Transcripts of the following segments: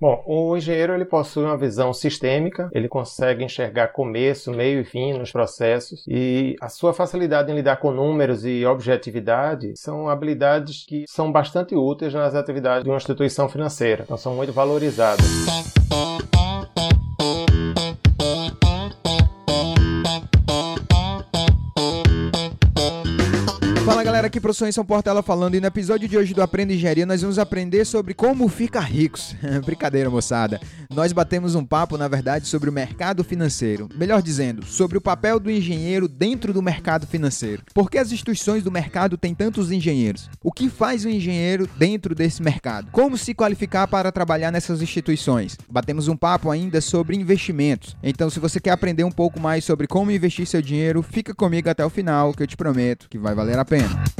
Bom, o engenheiro ele possui uma visão sistêmica, ele consegue enxergar começo, meio e fim nos processos e a sua facilidade em lidar com números e objetividade são habilidades que são bastante úteis nas atividades de uma instituição financeira, então são muito valorizadas. Aqui professor em São Portela falando e no episódio de hoje do Aprenda Engenharia nós vamos aprender sobre como ficar ricos. Brincadeira, moçada. Nós batemos um papo, na verdade, sobre o mercado financeiro. Melhor dizendo, sobre o papel do engenheiro dentro do mercado financeiro. Por que as instituições do mercado têm tantos engenheiros? O que faz o engenheiro dentro desse mercado? Como se qualificar para trabalhar nessas instituições? Batemos um papo ainda sobre investimentos. Então, se você quer aprender um pouco mais sobre como investir seu dinheiro, fica comigo até o final, que eu te prometo que vai valer a pena.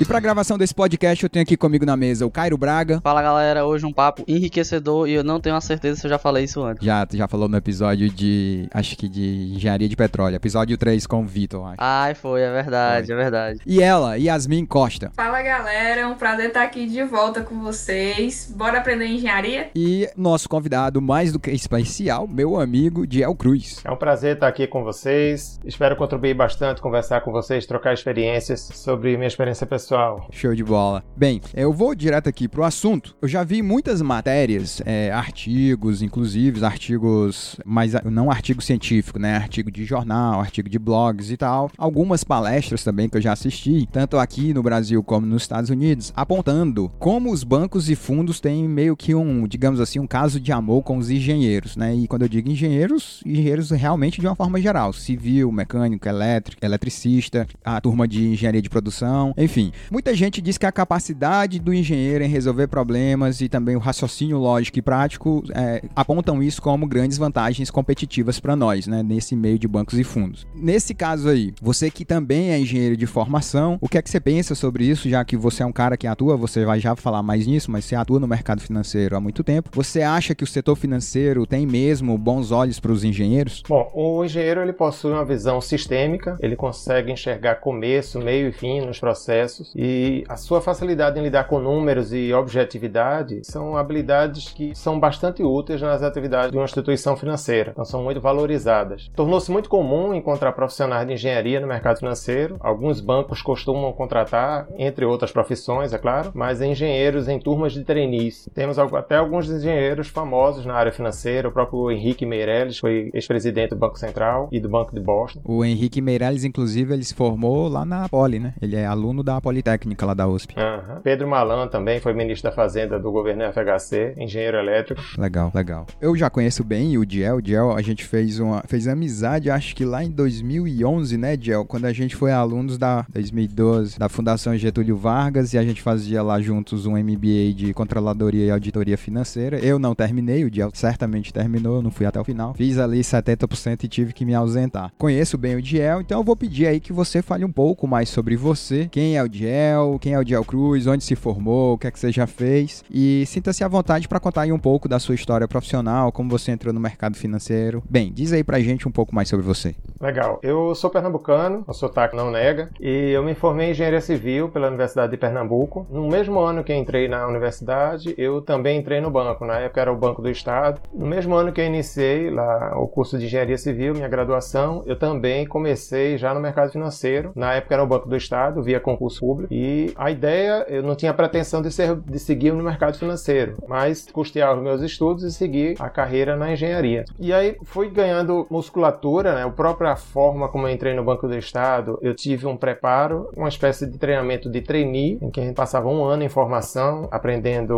E para gravação desse podcast, eu tenho aqui comigo na mesa o Cairo Braga. Fala galera, hoje um papo enriquecedor e eu não tenho a certeza se eu já falei isso antes. Já, já falou no episódio de, acho que de engenharia de petróleo, episódio 3 com o Vitor, acho. Ai, foi, é verdade, foi. é verdade. E ela, Yasmin Costa. Fala galera, é um prazer estar aqui de volta com vocês. Bora aprender engenharia? E nosso convidado mais do que especial, meu amigo Diel Cruz. É um prazer estar aqui com vocês. Espero contribuir bastante, conversar com vocês, trocar experiências sobre minha experiência pessoal pessoal. Show de bola. Bem, eu vou direto aqui pro assunto. Eu já vi muitas matérias, é, artigos, inclusive artigos, mas não artigo científico, né? Artigo de jornal, artigo de blogs e tal. Algumas palestras também que eu já assisti, tanto aqui no Brasil como nos Estados Unidos, apontando como os bancos e fundos têm meio que um, digamos assim, um caso de amor com os engenheiros, né? E quando eu digo engenheiros, engenheiros realmente de uma forma geral, civil, mecânico, elétrico, eletricista, a turma de engenharia de produção, enfim, Muita gente diz que a capacidade do engenheiro em resolver problemas e também o raciocínio lógico e prático é, apontam isso como grandes vantagens competitivas para nós, né, nesse meio de bancos e fundos. Nesse caso aí, você que também é engenheiro de formação, o que é que você pensa sobre isso, já que você é um cara que atua, você vai já falar mais nisso, mas você atua no mercado financeiro há muito tempo. Você acha que o setor financeiro tem mesmo bons olhos para os engenheiros? Bom, o engenheiro ele possui uma visão sistêmica, ele consegue enxergar começo, meio e fim nos processos e a sua facilidade em lidar com números e objetividade são habilidades que são bastante úteis nas atividades de uma instituição financeira, então são muito valorizadas. Tornou-se muito comum encontrar profissionais de engenharia no mercado financeiro. Alguns bancos costumam contratar, entre outras profissões, é claro, mas engenheiros em turmas de trainees. Temos até alguns engenheiros famosos na área financeira, o próprio Henrique Meirelles foi ex-presidente do Banco Central e do Banco de Boston. O Henrique Meirelles, inclusive, ele se formou lá na Poli, né? Ele é aluno da Poli Politécnica lá da USP. Uhum. Pedro Malan também foi ministro da Fazenda do governo FHC, engenheiro elétrico. Legal, legal. Eu já conheço bem o Diel. O Diel, a gente fez uma fez amizade, acho que lá em 2011, né, Diel? Quando a gente foi alunos da 2012 da Fundação Getúlio Vargas e a gente fazia lá juntos um MBA de Controladoria e Auditoria Financeira. Eu não terminei, o Diel certamente terminou, eu não fui até o final. Fiz ali 70% e tive que me ausentar. Conheço bem o Diel, então eu vou pedir aí que você fale um pouco mais sobre você, quem é o Diel Diel, quem é o Diel Cruz, onde se formou, o que é que você já fez. E sinta-se à vontade para contar aí um pouco da sua história profissional, como você entrou no mercado financeiro. Bem, diz aí pra gente um pouco mais sobre você. Legal. Eu sou pernambucano, o sotaque não nega, e eu me formei em engenharia civil pela Universidade de Pernambuco. No mesmo ano que entrei na universidade, eu também entrei no banco. Na época era o Banco do Estado. No mesmo ano que eu iniciei lá o curso de engenharia civil, minha graduação, eu também comecei já no mercado financeiro. Na época era o Banco do Estado, via concurso público. E a ideia, eu não tinha pretensão de, ser, de seguir no mercado financeiro, mas custear os meus estudos e seguir a carreira na engenharia. E aí fui ganhando musculatura, né? a própria forma como eu entrei no Banco do Estado, eu tive um preparo, uma espécie de treinamento de trainee, em que a gente passava um ano em formação, aprendendo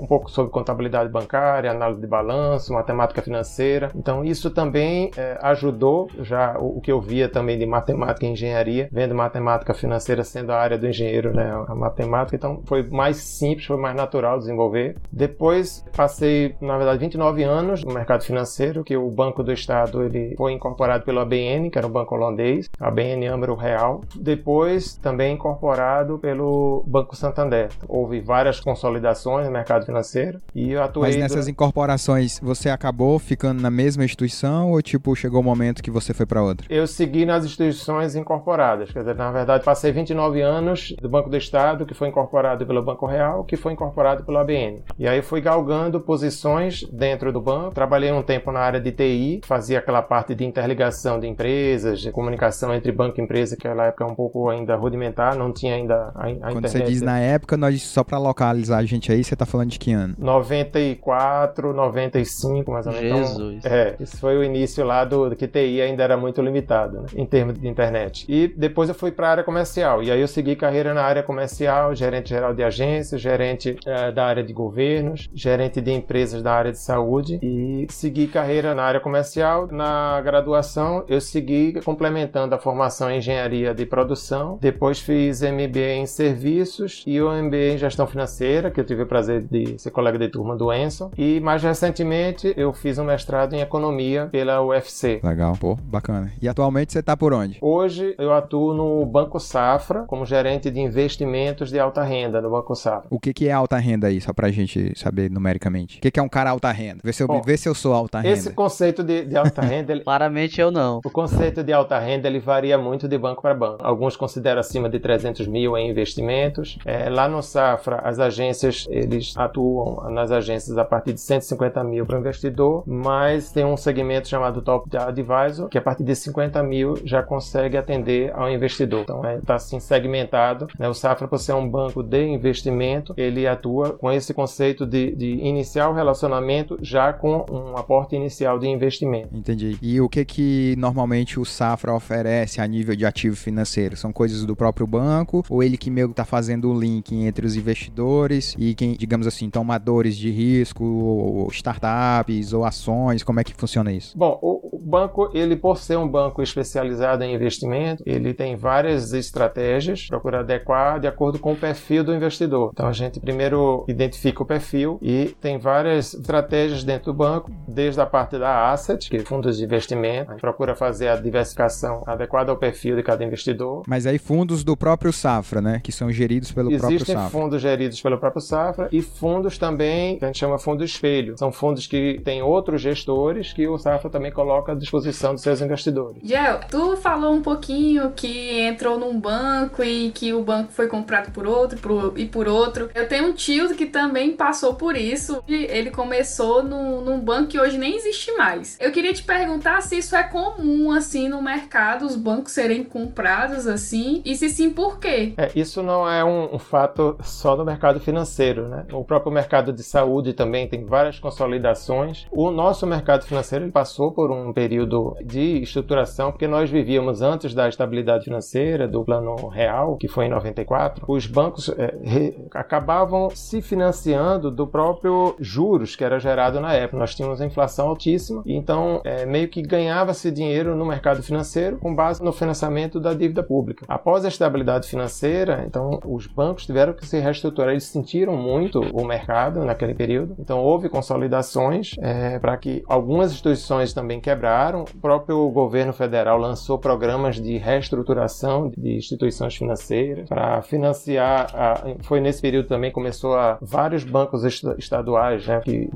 um pouco sobre contabilidade bancária, análise de balanço, matemática financeira. Então isso também é, ajudou já o, o que eu via também de matemática e engenharia, vendo matemática financeira sendo a área do engenheiro né, a matemática, então foi mais simples, foi mais natural desenvolver. Depois passei, na verdade, 29 anos no mercado financeiro, que o Banco do Estado ele foi incorporado pelo ABN, que era um banco holandês, ABN Amro Real. Depois também incorporado pelo Banco Santander. Houve várias consolidações no mercado financeiro e eu atuei... Mas nessas incorporações você acabou ficando na mesma instituição ou tipo chegou o um momento que você foi para outra? Eu segui nas instituições incorporadas, quer dizer, na verdade passei 29 anos bancos do Banco do Estado, que foi incorporado pelo Banco Real, que foi incorporado pelo ABN. E aí fui galgando posições dentro do banco. Trabalhei um tempo na área de TI, fazia aquela parte de interligação de empresas, de comunicação entre banco e empresa, que naquela época é um pouco ainda rudimentar, não tinha ainda a, a Quando internet. você diz na época, nós só pra localizar a gente aí, você tá falando de que ano? 94, 95, mais ou menos. Jesus. Então, é, isso foi o início lá do, do que TI ainda era muito limitado, né, em termos de internet. E depois eu fui para a área comercial. E aí eu segui carreira na área comercial, gerente geral de agências, gerente eh, da área de governos, gerente de empresas da área de saúde e segui carreira na área comercial. Na graduação, eu segui complementando a formação em engenharia de produção. Depois fiz MBA em serviços e o MBA em gestão financeira, que eu tive o prazer de ser colega de turma do Enson. E mais recentemente, eu fiz um mestrado em economia pela UFC. Legal, pô, bacana. E atualmente você tá por onde? Hoje eu atuo no Banco Safra como gerente de investimentos de alta renda no Banco Safra. O que, que é alta renda aí, só pra gente saber numericamente? O que, que é um cara alta renda? Vê se eu, Bom, vê se eu sou alta renda. Esse conceito de, de alta renda, ele- Claramente eu não. o conceito de alta renda ele varia muito de banco para banco. Alguns consideram acima de 300 mil em investimentos. É, lá no Safra, as agências eles atuam nas agências a partir de 150 mil para o investidor, mas tem um segmento chamado Top Advisor que a partir de 50 mil já consegue atender ao investidor. Então está assim segmentado. Né? O Safra, por ser um banco de investimento, ele atua com esse conceito de, de iniciar o relacionamento já com um aporte inicial de investimento. Entendi. E o que que normalmente o Safra oferece a nível de ativo financeiro? São coisas do próprio banco ou ele que meio que tá fazendo o link entre os investidores e quem, digamos assim, tomadores de risco, ou startups ou ações? Como é que funciona isso? Bom, o, banco, ele por ser um banco especializado em investimento, ele tem várias estratégias, procura adequar de acordo com o perfil do investidor. Então a gente primeiro identifica o perfil e tem várias estratégias dentro do banco, desde a parte da asset, que é fundos de investimento, a gente procura fazer a diversificação adequada ao perfil de cada investidor. Mas aí fundos do próprio Safra, né? Que são geridos pelo próprio Existem Safra. fundos geridos pelo próprio Safra e fundos também que a gente chama fundo espelho. São fundos que têm outros gestores que o Safra também coloca à disposição dos seus investidores. Gel, tu falou um pouquinho que entrou num banco e que o banco foi comprado por outro por- e por outro. Eu tenho um tio que também passou por isso. E Ele começou num, num banco que hoje nem existe mais. Eu queria te perguntar se isso é comum, assim, no mercado, os bancos serem comprados assim. E se sim, por quê? É, isso não é um, um fato só do mercado financeiro, né? O próprio mercado de saúde também tem várias consolidações. O nosso mercado financeiro passou por um período de estruturação, porque nós vivíamos antes da estabilidade financeira, do plano real, que foi em 94. Os bancos é, re- acabavam se financiando do próprio juros que era gerado na época. Nós tínhamos a inflação altíssima, então é, meio que ganhava-se dinheiro no mercado financeiro com base no financiamento da dívida pública. Após a estabilidade financeira, então os bancos tiveram que se reestruturar. Eles sentiram muito o mercado naquele período. Então houve consolidações é, para que algumas instituições também quebraram. O próprio governo federal lançou programas de reestruturação de instituições financeiras para financiar. a- foi nesse período também que começou a vários bancos esta- estaduais, né, que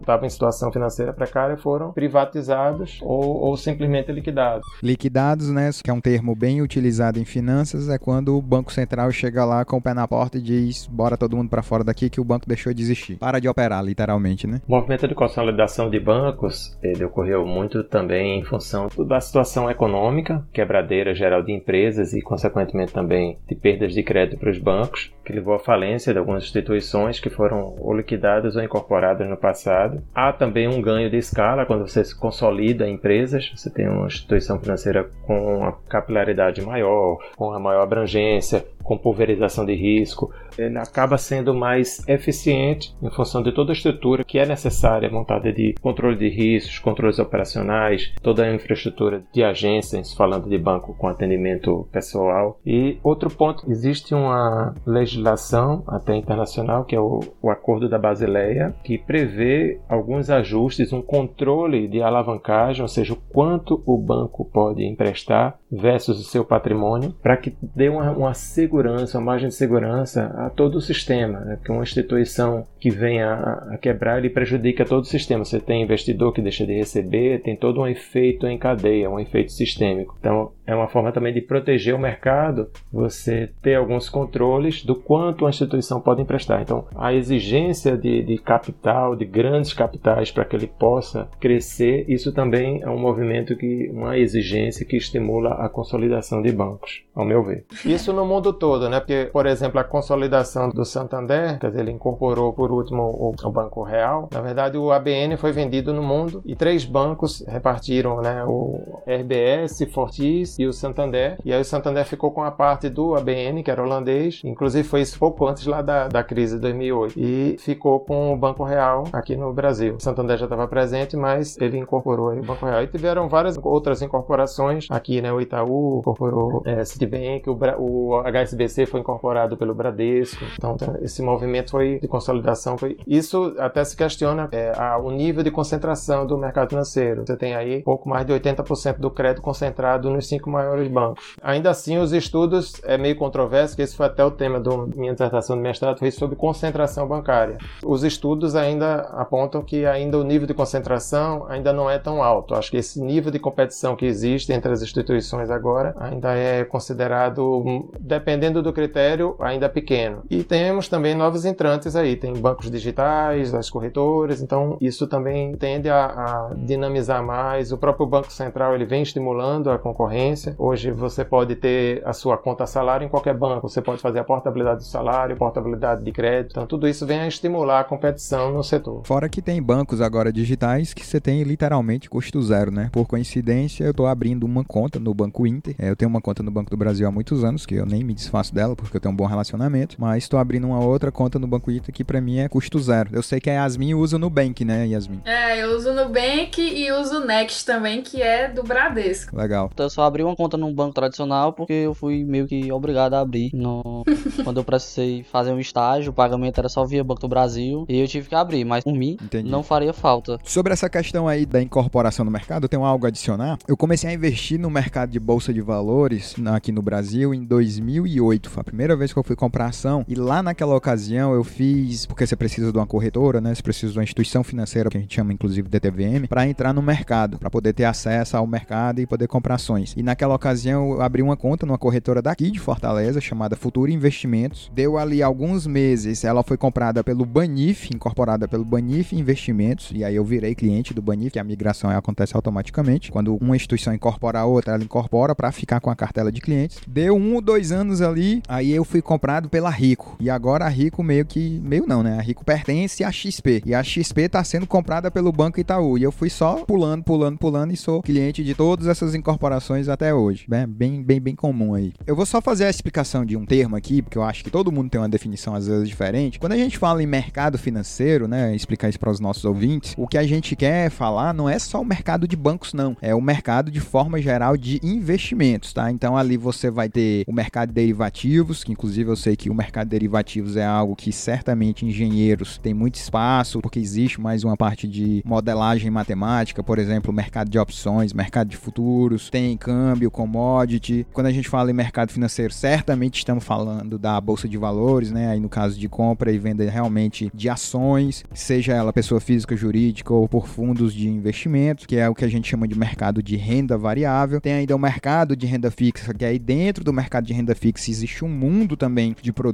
estavam em situação financeira precária, foram privatizados ou, ou simplesmente liquidados. Liquidados, né? Que é um termo bem utilizado em finanças, é quando o Banco Central chega lá com o pé na porta e diz: bora todo mundo pra fora daqui que o banco deixou de existir. Para de operar, literalmente, né? O movimento de consolidação de bancos ele ocorreu muito também em função da situação econômica, quebradeira geral de empresas e, consequentemente, também de perdas de crédito para os bancos, que levou à falência de algumas instituições que foram ou liquidadas ou incorporadas no passado. Há também um ganho de escala quando você se consolida empresas, você tem uma instituição financeira com uma capilaridade maior, com uma maior abrangência, com pulverização de risco, ele acaba sendo mais eficiente em função de toda a estrutura que é necessária montada de controle de riscos, controles operacionais, toda a infraestrutura de agências, falando de banco com atendimento pessoal. E outro ponto, existe uma legislação até internacional, que é o, o Acordo da Basileia, que prevê alguns ajustes, um controle de alavancagem, ou seja, o quanto o banco pode emprestar versus o seu patrimônio, para que dê uma, uma, segurança, uma margem de segurança a todo o sistema. Né? Porque uma instituição que a, a quebrar, ele prejudica todo o sistema. Você tem investidor que deixa de receber, tem todo um efeito em cadeia, um efeito sistêmico. Então, é uma forma também de proteger o mercado, você ter alguns controles do quanto a instituição pode emprestar. Então, a exigência de, de capital, de grandes capitais para que ele possa crescer, isso também é um movimento que, uma exigência que estimula a consolidação de bancos, ao meu ver. Isso no mundo todo, né? Porque, por exemplo, a consolidação do Santander, quer dizer, ele incorporou por último o, o Banco Real. Na verdade, o ABN foi vendido no mundo e três bancos repartiram, né? O RBS, Fortis e o Santander. E aí o Santander ficou com a parte do ABN, que era holandês, inclusive foi isso pouco antes lá da, da crise de 2008. E ficou com o Banco Real aqui no Brasil. O Santander já estava presente, mas ele incorporou o Banco Real. E tiveram várias outras incorporações aqui, né? O Itaú incorporou é, Citibank, o, o HSBC foi incorporado pelo Bradesco. Então, esse movimento foi de consolidação. Foi... Isso até se questiona é, a, o nível de concentração do mercado financeiro. Você tem aí pouco mais de 80% do crédito concentrado nos cinco maiores bancos. Ainda assim, os estudos é meio controverso, que esse foi até o tema da minha dissertação de mestrado, foi sobre concentração bancária. Os estudos ainda apontam que ainda o nível de concentração ainda não é tão alto. Acho que esse nível de competição que existe entre as instituições agora ainda é considerado, dependendo do critério, ainda pequeno. E temos também novos entrantes aí, tem bancos digitais, as corretoras, então isso também tende a, a dinamizar mais. O próprio Banco Central ele vem estimulando a concorrência Hoje você pode ter a sua conta salário em qualquer banco, você pode fazer a portabilidade do salário, portabilidade de crédito. Então tudo isso vem a estimular a competição no setor. Fora que tem bancos agora digitais que você tem literalmente custo zero, né? Por coincidência, eu estou abrindo uma conta no Banco Inter. É, eu tenho uma conta no Banco do Brasil há muitos anos, que eu nem me desfaço dela porque eu tenho um bom relacionamento, mas estou abrindo uma outra conta no Banco Inter que para mim é custo zero. Eu sei que a Yasmin usa no Nubank, né, Yasmin? É, eu uso no Nubank e uso o Next também, que é do Bradesco. Legal. Então eu só abri uma conta num banco tradicional porque eu fui meio que obrigado a abrir. No... Quando eu precisei fazer um estágio, o pagamento era só via Banco do Brasil e eu tive que abrir, mas por mim Entendi. não faria falta. Sobre essa questão aí da incorporação no mercado, eu tenho algo a adicionar. Eu comecei a investir no mercado de bolsa de valores aqui no Brasil em 2008. Foi a primeira vez que eu fui comprar ação e lá naquela ocasião eu fiz, porque você precisa de uma corretora, né? Você precisa de uma instituição financeira, que a gente chama inclusive DTVM, para entrar no mercado, para poder ter acesso ao mercado e poder comprar ações. E naquela ocasião eu abri uma conta numa corretora daqui de Fortaleza, chamada Futuro Investimentos. Deu ali alguns meses, ela foi comprada pelo Banif, incorporada pelo Banif Investimentos, e aí eu virei cliente do Banif, que a migração acontece automaticamente. Quando uma instituição incorpora a outra, ela incorpora para ficar com a cartela de clientes. Deu um ou dois anos ali, aí eu fui comprado pela Rico. E agora a Rico meio que, meio não, né? A Rico pertence à XP. E a XP está sendo comprada pelo Banco Itaú. E eu fui só pulando, pulando, pulando e sou cliente de todas essas incorporações até hoje. Bem, bem, bem, bem comum aí. Eu vou só fazer a explicação de um termo aqui, porque eu acho que todo mundo tem uma definição às vezes diferente. Quando a gente fala em mercado financeiro, né, explicar isso para os nossos ouvintes, o que a gente quer falar não é só o mercado de bancos, não. É o mercado de forma geral de investimentos, tá? Então ali você vai ter o mercado de derivativos, que inclusive eu sei que o mercado de derivativos é algo que certamente engenheiros têm muito espaço, porque existe mais uma parte de modelagem matemática, por exemplo, mercado de opções, mercado de futuros, tem câmbio, commodity. Quando a gente fala em mercado financeiro, certamente estamos falando da bolsa de valores, né? Aí no caso de compra e venda realmente de ações, seja ela pessoa física, jurídica ou por fundos de investimento, que é o que a gente chama de mercado de renda variável. Tem ainda o mercado de renda fixa, que aí dentro do mercado de renda fixa existe um mundo também de produtos,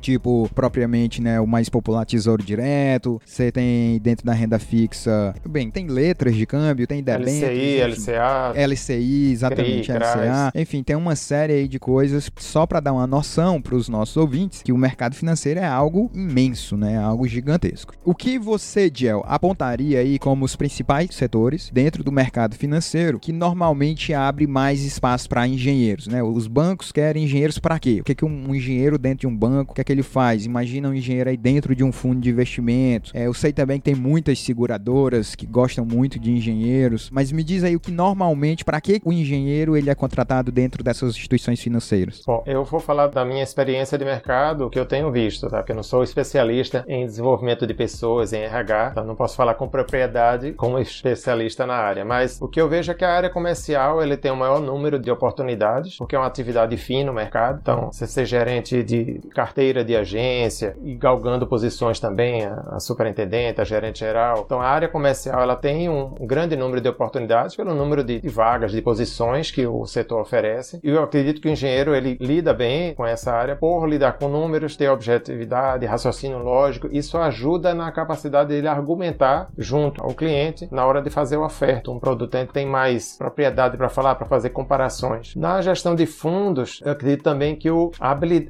tipo propriamente, né, o mais popular Tesouro Direto. Você tem dentro da renda fixa, bem, tem letras de câmbio, tem debêntures, LCI, LCA, LCI, exatamente, CRI, LCA. Enfim, tem uma série aí de coisas só para dar uma noção para os nossos ouvintes que o mercado financeiro é algo imenso, né? Algo gigantesco. O que você, Gel, apontaria aí como os principais setores dentro do mercado financeiro que normalmente abre mais espaço para engenheiros, né? Os bancos querem engenheiros para quê? O que, é que um engenheiro dentro de um banco, o que é que ele faz? Imagina um engenheiro aí dentro de um fundo de investimentos. É, eu sei também que tem muitas seguradoras que gostam muito de engenheiros, mas me diz aí o que normalmente, para que o engenheiro ele é contratado tratado dentro dessas instituições financeiras? Bom, eu vou falar da minha experiência de mercado, que eu tenho visto, tá? Porque eu não sou especialista em desenvolvimento de pessoas, em RH, então não posso falar com propriedade como especialista na área. Mas o que eu vejo é que a área comercial ele tem uma maior número de oportunidades, porque é uma atividade fina no mercado. Então, você ser gerente de carteira de agência e galgando posições também, a, superintendente, a gerente geral. Então, a área comercial ela tem um grande número de oportunidades pelo número de, vagas, de posições que o setor oferece. E eu acredito que o engenheiro ele lida bem com essa área por lidar com números, ter objetividade, raciocínio lógico. Isso ajuda na capacidade dele argumentar junto ao cliente na hora de fazer a oferta. Um produto tem mais propriedade para falar, para fazer comparações. Na gestão de fundos, eu acredito também que o,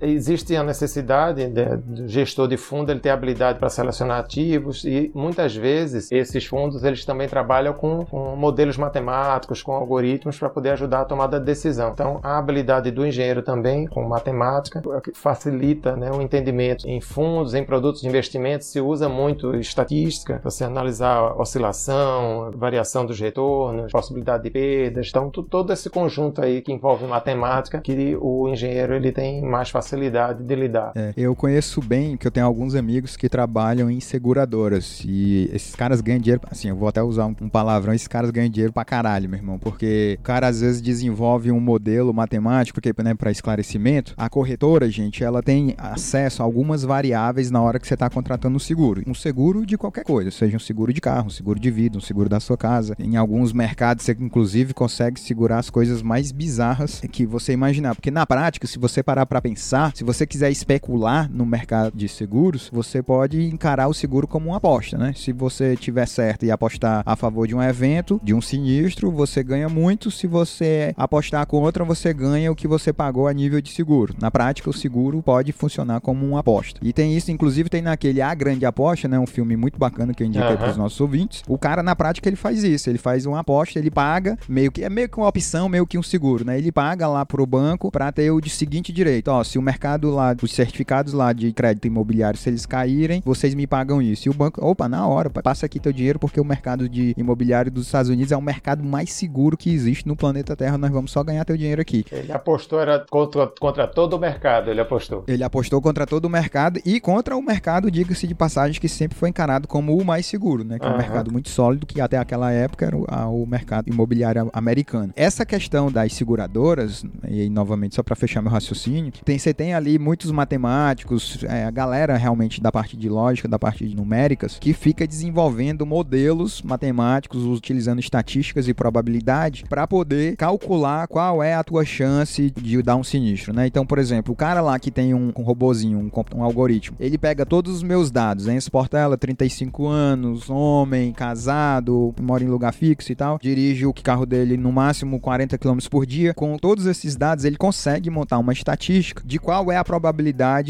existe a necessidade do gestor de fundo ele ter habilidade para selecionar ativos e muitas vezes esses fundos eles também trabalham com, com modelos matemáticos, com algoritmos para poder ajudar a tomada de decisão. Então, a habilidade do engenheiro também com matemática facilita né, o entendimento em fundos, em produtos de investimento, se usa muito estatística, você analisar oscilação, variação dos retornos, possibilidade de perdas. Então, todo esse conjunto aí que envolve matemática, que o engenheiro ele tem mais facilidade de lidar. É, eu conheço bem, que eu tenho alguns amigos que trabalham em seguradoras e esses caras ganham dinheiro, assim, eu vou até usar um, um palavrão, esses caras ganham dinheiro pra caralho, meu irmão, porque o cara às vezes desenvolve um modelo matemático, porque, né, para esclarecimento, a corretora, gente, ela tem acesso a algumas variáveis na hora que você está contratando um seguro. Um seguro de qualquer coisa, seja um seguro de carro, um seguro de vida, um seguro da sua casa. Em alguns mercados você inclusive consegue segurar as coisas mais bizarras que você imaginar, porque na prática, se você parar para pensar, se você quiser especular no mercado de seguros, você pode encarar o seguro como uma aposta, né? Se você tiver certo e apostar a favor de um evento, de um sinistro, você ganha muito. Se você apostar contra, você ganha o que você pagou a nível de seguro. Na prática, o seguro pode funcionar como uma aposta. E tem isso, inclusive, tem naquele A Grande Aposta, né? Um filme muito bacana que eu indiquei uhum. para os nossos ouvintes. O cara, na prática, ele faz isso. Ele faz uma aposta, ele paga, meio que é meio que uma opção, meio que um seguro, né? Ele paga lá pro banco para ter o de seguinte direito. Ó, se o mercado lá, os certificados lá de crédito imobiliário, se eles caírem, vocês me pagam isso. E o banco, opa, na hora, passa aqui teu dinheiro porque o mercado de imobiliário dos Estados Unidos é o mercado mais seguro que existe no planeta Terra. Nós vamos só ganhar teu dinheiro aqui. Ele apostou era contra, contra todo o mercado, ele apostou. Ele apostou contra todo o mercado e contra o mercado, diga-se de passagem, que sempre foi encarado como o mais seguro, né? Que uhum. é um mercado muito sólido, que até aquela época era o, a, o mercado imobiliário americano. Essa questão das seguradoras, e aí, novamente, só para fechar meu raciocínio, tem, você tem ali muitos matemáticos, é, a galera realmente da parte de lógica, da parte de numéricas, que fica desenvolvendo modelos matemáticos, utilizando estatísticas e probabilidade para poder calcular qual é a tua chance de dar um sinistro, né? Então, por exemplo, o cara lá que tem um, um robozinho, um, um, algoritmo, ele pega todos os meus dados, hein? Portela, 35 anos, homem, casado, mora em lugar fixo e tal, dirige o carro dele no máximo 40 km por dia. Com todos esses dados, ele consegue montar uma estatística de qual é a probabilidade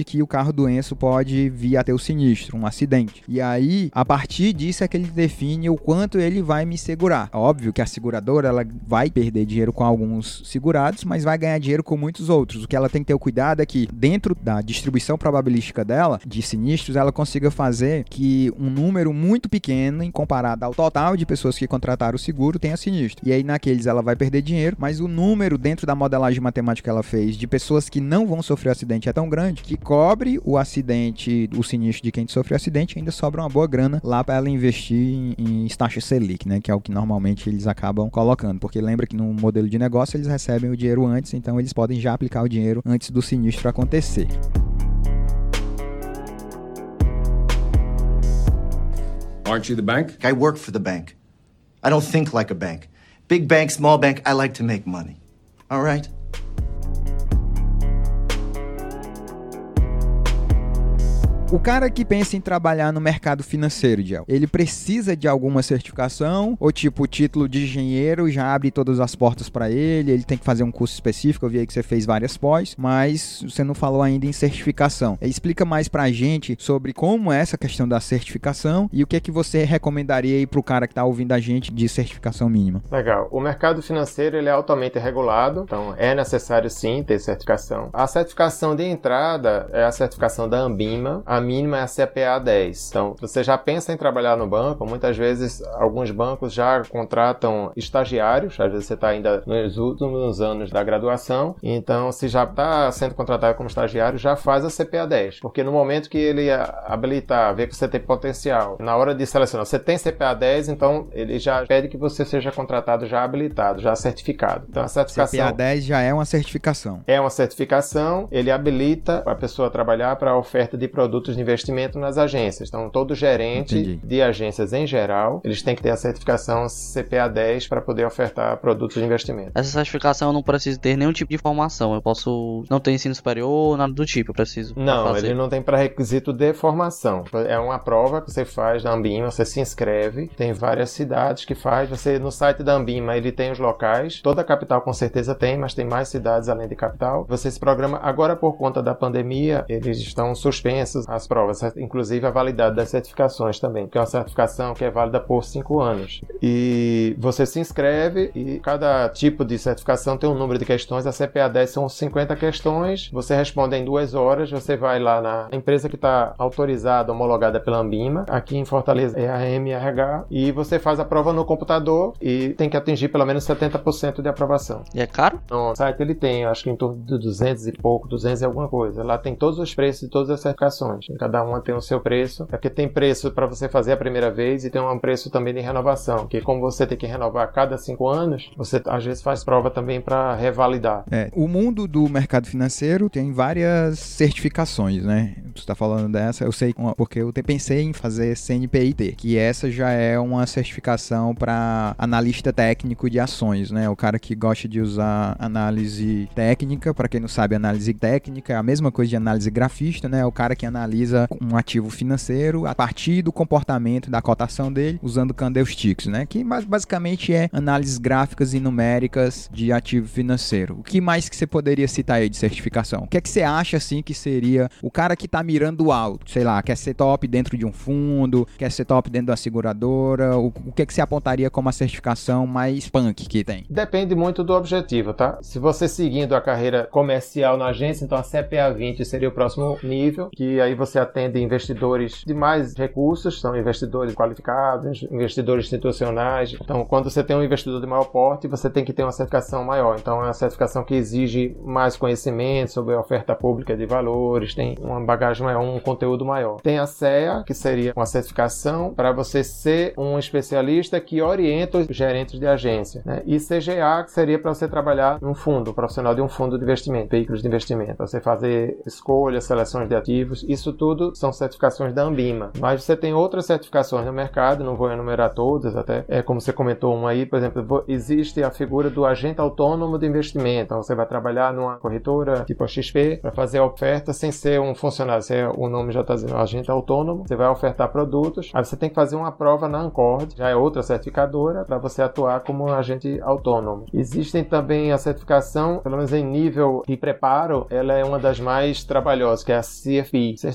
que o carro do Enzo pode vir a ter o sinistro, um acidente. E aí, a partir disso é que ele define o quanto ele vai me segurar. Óbvio que a seguradora ela vai perder dinheiro com alguns segurados, mas vai ganhar dinheiro com muitos outros. O que ela tem que ter o cuidado é que dentro da distribuição probabilística dela de sinistros, ela consiga fazer que um número muito pequeno em comparado ao total de pessoas que contrataram o seguro tenha sinistro. E aí naqueles ela vai perder dinheiro, mas o número dentro da modelagem matemática que ela fez de pessoas que não vão sofrer acidente é tão grande que cobre o acidente, o sinistro de quem sofreu acidente, ainda sobra uma boa grana lá para ela investir em, em taxa Selic, né, que é o que normalmente eles acabam colocando, porque lembra que no modelo de negócio eles recebem o dinheiro antes, então eles podem já aplicar o dinheiro antes do sinistro acontecer. Aren't you the bank? I work for the bank. I don't think like a bank. Big bank, small bank, I like to make money. All right? O cara que pensa em trabalhar no mercado financeiro, Gel, ele precisa de alguma certificação? Ou tipo, o título de engenheiro já abre todas as portas para ele? Ele tem que fazer um curso específico? Eu vi aí que você fez várias pós, mas você não falou ainda em certificação. Explica mais pra gente sobre como é essa questão da certificação e o que é que você recomendaria aí pro cara que tá ouvindo a gente de certificação mínima. Legal. O mercado financeiro ele é altamente regulado, então é necessário sim ter certificação. A certificação de entrada é a certificação da Ambima. A a mínima é a CPA 10. Então, você já pensa em trabalhar no banco, muitas vezes alguns bancos já contratam estagiários, às vezes você está ainda nos últimos anos da graduação, então se já está sendo contratado como estagiário, já faz a CPA 10, porque no momento que ele habilitar, ver que você tem potencial, na hora de selecionar, você tem CPA 10, então ele já pede que você seja contratado já habilitado, já certificado. Então a certificação CPA 10 já é uma certificação. É uma certificação, ele habilita a pessoa a trabalhar para a oferta de produtos de investimento nas agências. Então todo gerente Entendi. de agências em geral, eles têm que ter a certificação CPA 10 para poder ofertar produtos de investimento. Essa certificação eu não preciso ter nenhum tipo de formação. Eu posso não ter ensino superior, nada do tipo, eu preciso. Não, ele não tem pré-requisito de formação. É uma prova que você faz da Ambima, você se inscreve, tem várias cidades que faz, você no site da Ambima, ele tem os locais, toda a capital com certeza tem, mas tem mais cidades além de capital. Você se programa agora por conta da pandemia, eles estão suspensos as provas, inclusive a validade das certificações também, que é uma certificação que é válida por cinco anos. E você se inscreve e cada tipo de certificação tem um número de questões. A CPA 10 são 50 questões, você responde em duas horas, você vai lá na empresa que está autorizada, homologada pela Ambima, aqui em Fortaleza é a MRH, e você faz a prova no computador e tem que atingir pelo menos 70% de aprovação. E é caro? No site ele tem, acho que em torno de 200 e pouco, 200 e alguma coisa. Lá tem todos os preços de todas as certificações. Cada uma tem o seu preço. É porque tem preço para você fazer a primeira vez e tem um preço também de renovação, que como você tem que renovar a cada cinco anos, você às vezes faz prova também para revalidar. É, o mundo do mercado financeiro tem várias certificações, né? Você está falando dessa, eu sei porque eu pensei em fazer CNPIT, que essa já é uma certificação para analista técnico de ações, né? O cara que gosta de usar análise técnica, para quem não sabe, análise técnica é a mesma coisa de análise grafista, né? O cara que analisa um ativo financeiro a partir do comportamento da cotação dele, usando candlesticks, né? Que basicamente é análises gráficas e numéricas de ativo financeiro. O que mais que você poderia citar aí de certificação? O que é que você acha assim que seria o cara que está mirando alto? Sei lá, quer ser top dentro de um fundo, quer ser top dentro da seguradora? O, o que é que você apontaria como a certificação mais punk que tem? Depende muito do objetivo, tá? Se você seguindo a carreira comercial na agência, então a CPA 20 seria o próximo nível, que aí você atende investidores de mais recursos, são investidores qualificados, investidores institucionais. Então, quando você tem um investidor de maior porte, você tem que ter uma certificação maior. Então, é uma certificação que exige mais conhecimento sobre a oferta pública de valores, tem uma bagagem maior, um conteúdo maior. Tem a CEA, que seria uma certificação para você ser um especialista que orienta os gerentes de agência. Né? E CGA, que seria para você trabalhar num fundo, profissional de um fundo de investimento, veículos de investimento. Você fazer escolhas, seleções de ativos, isso tudo são certificações da Ambima. Mas você tem outras certificações no mercado, não vou enumerar todas, até é como você comentou uma aí, por exemplo, existe a figura do agente autônomo de investimento. Então você vai trabalhar numa corretora tipo a XP para fazer a oferta sem ser um funcionário, se é, o nome já está dizendo agente autônomo, você vai ofertar produtos, aí você tem que fazer uma prova na Ancord, já é outra certificadora, para você atuar como um agente autônomo. Existem também a certificação, pelo menos em nível de preparo, ela é uma das mais trabalhosas, que é a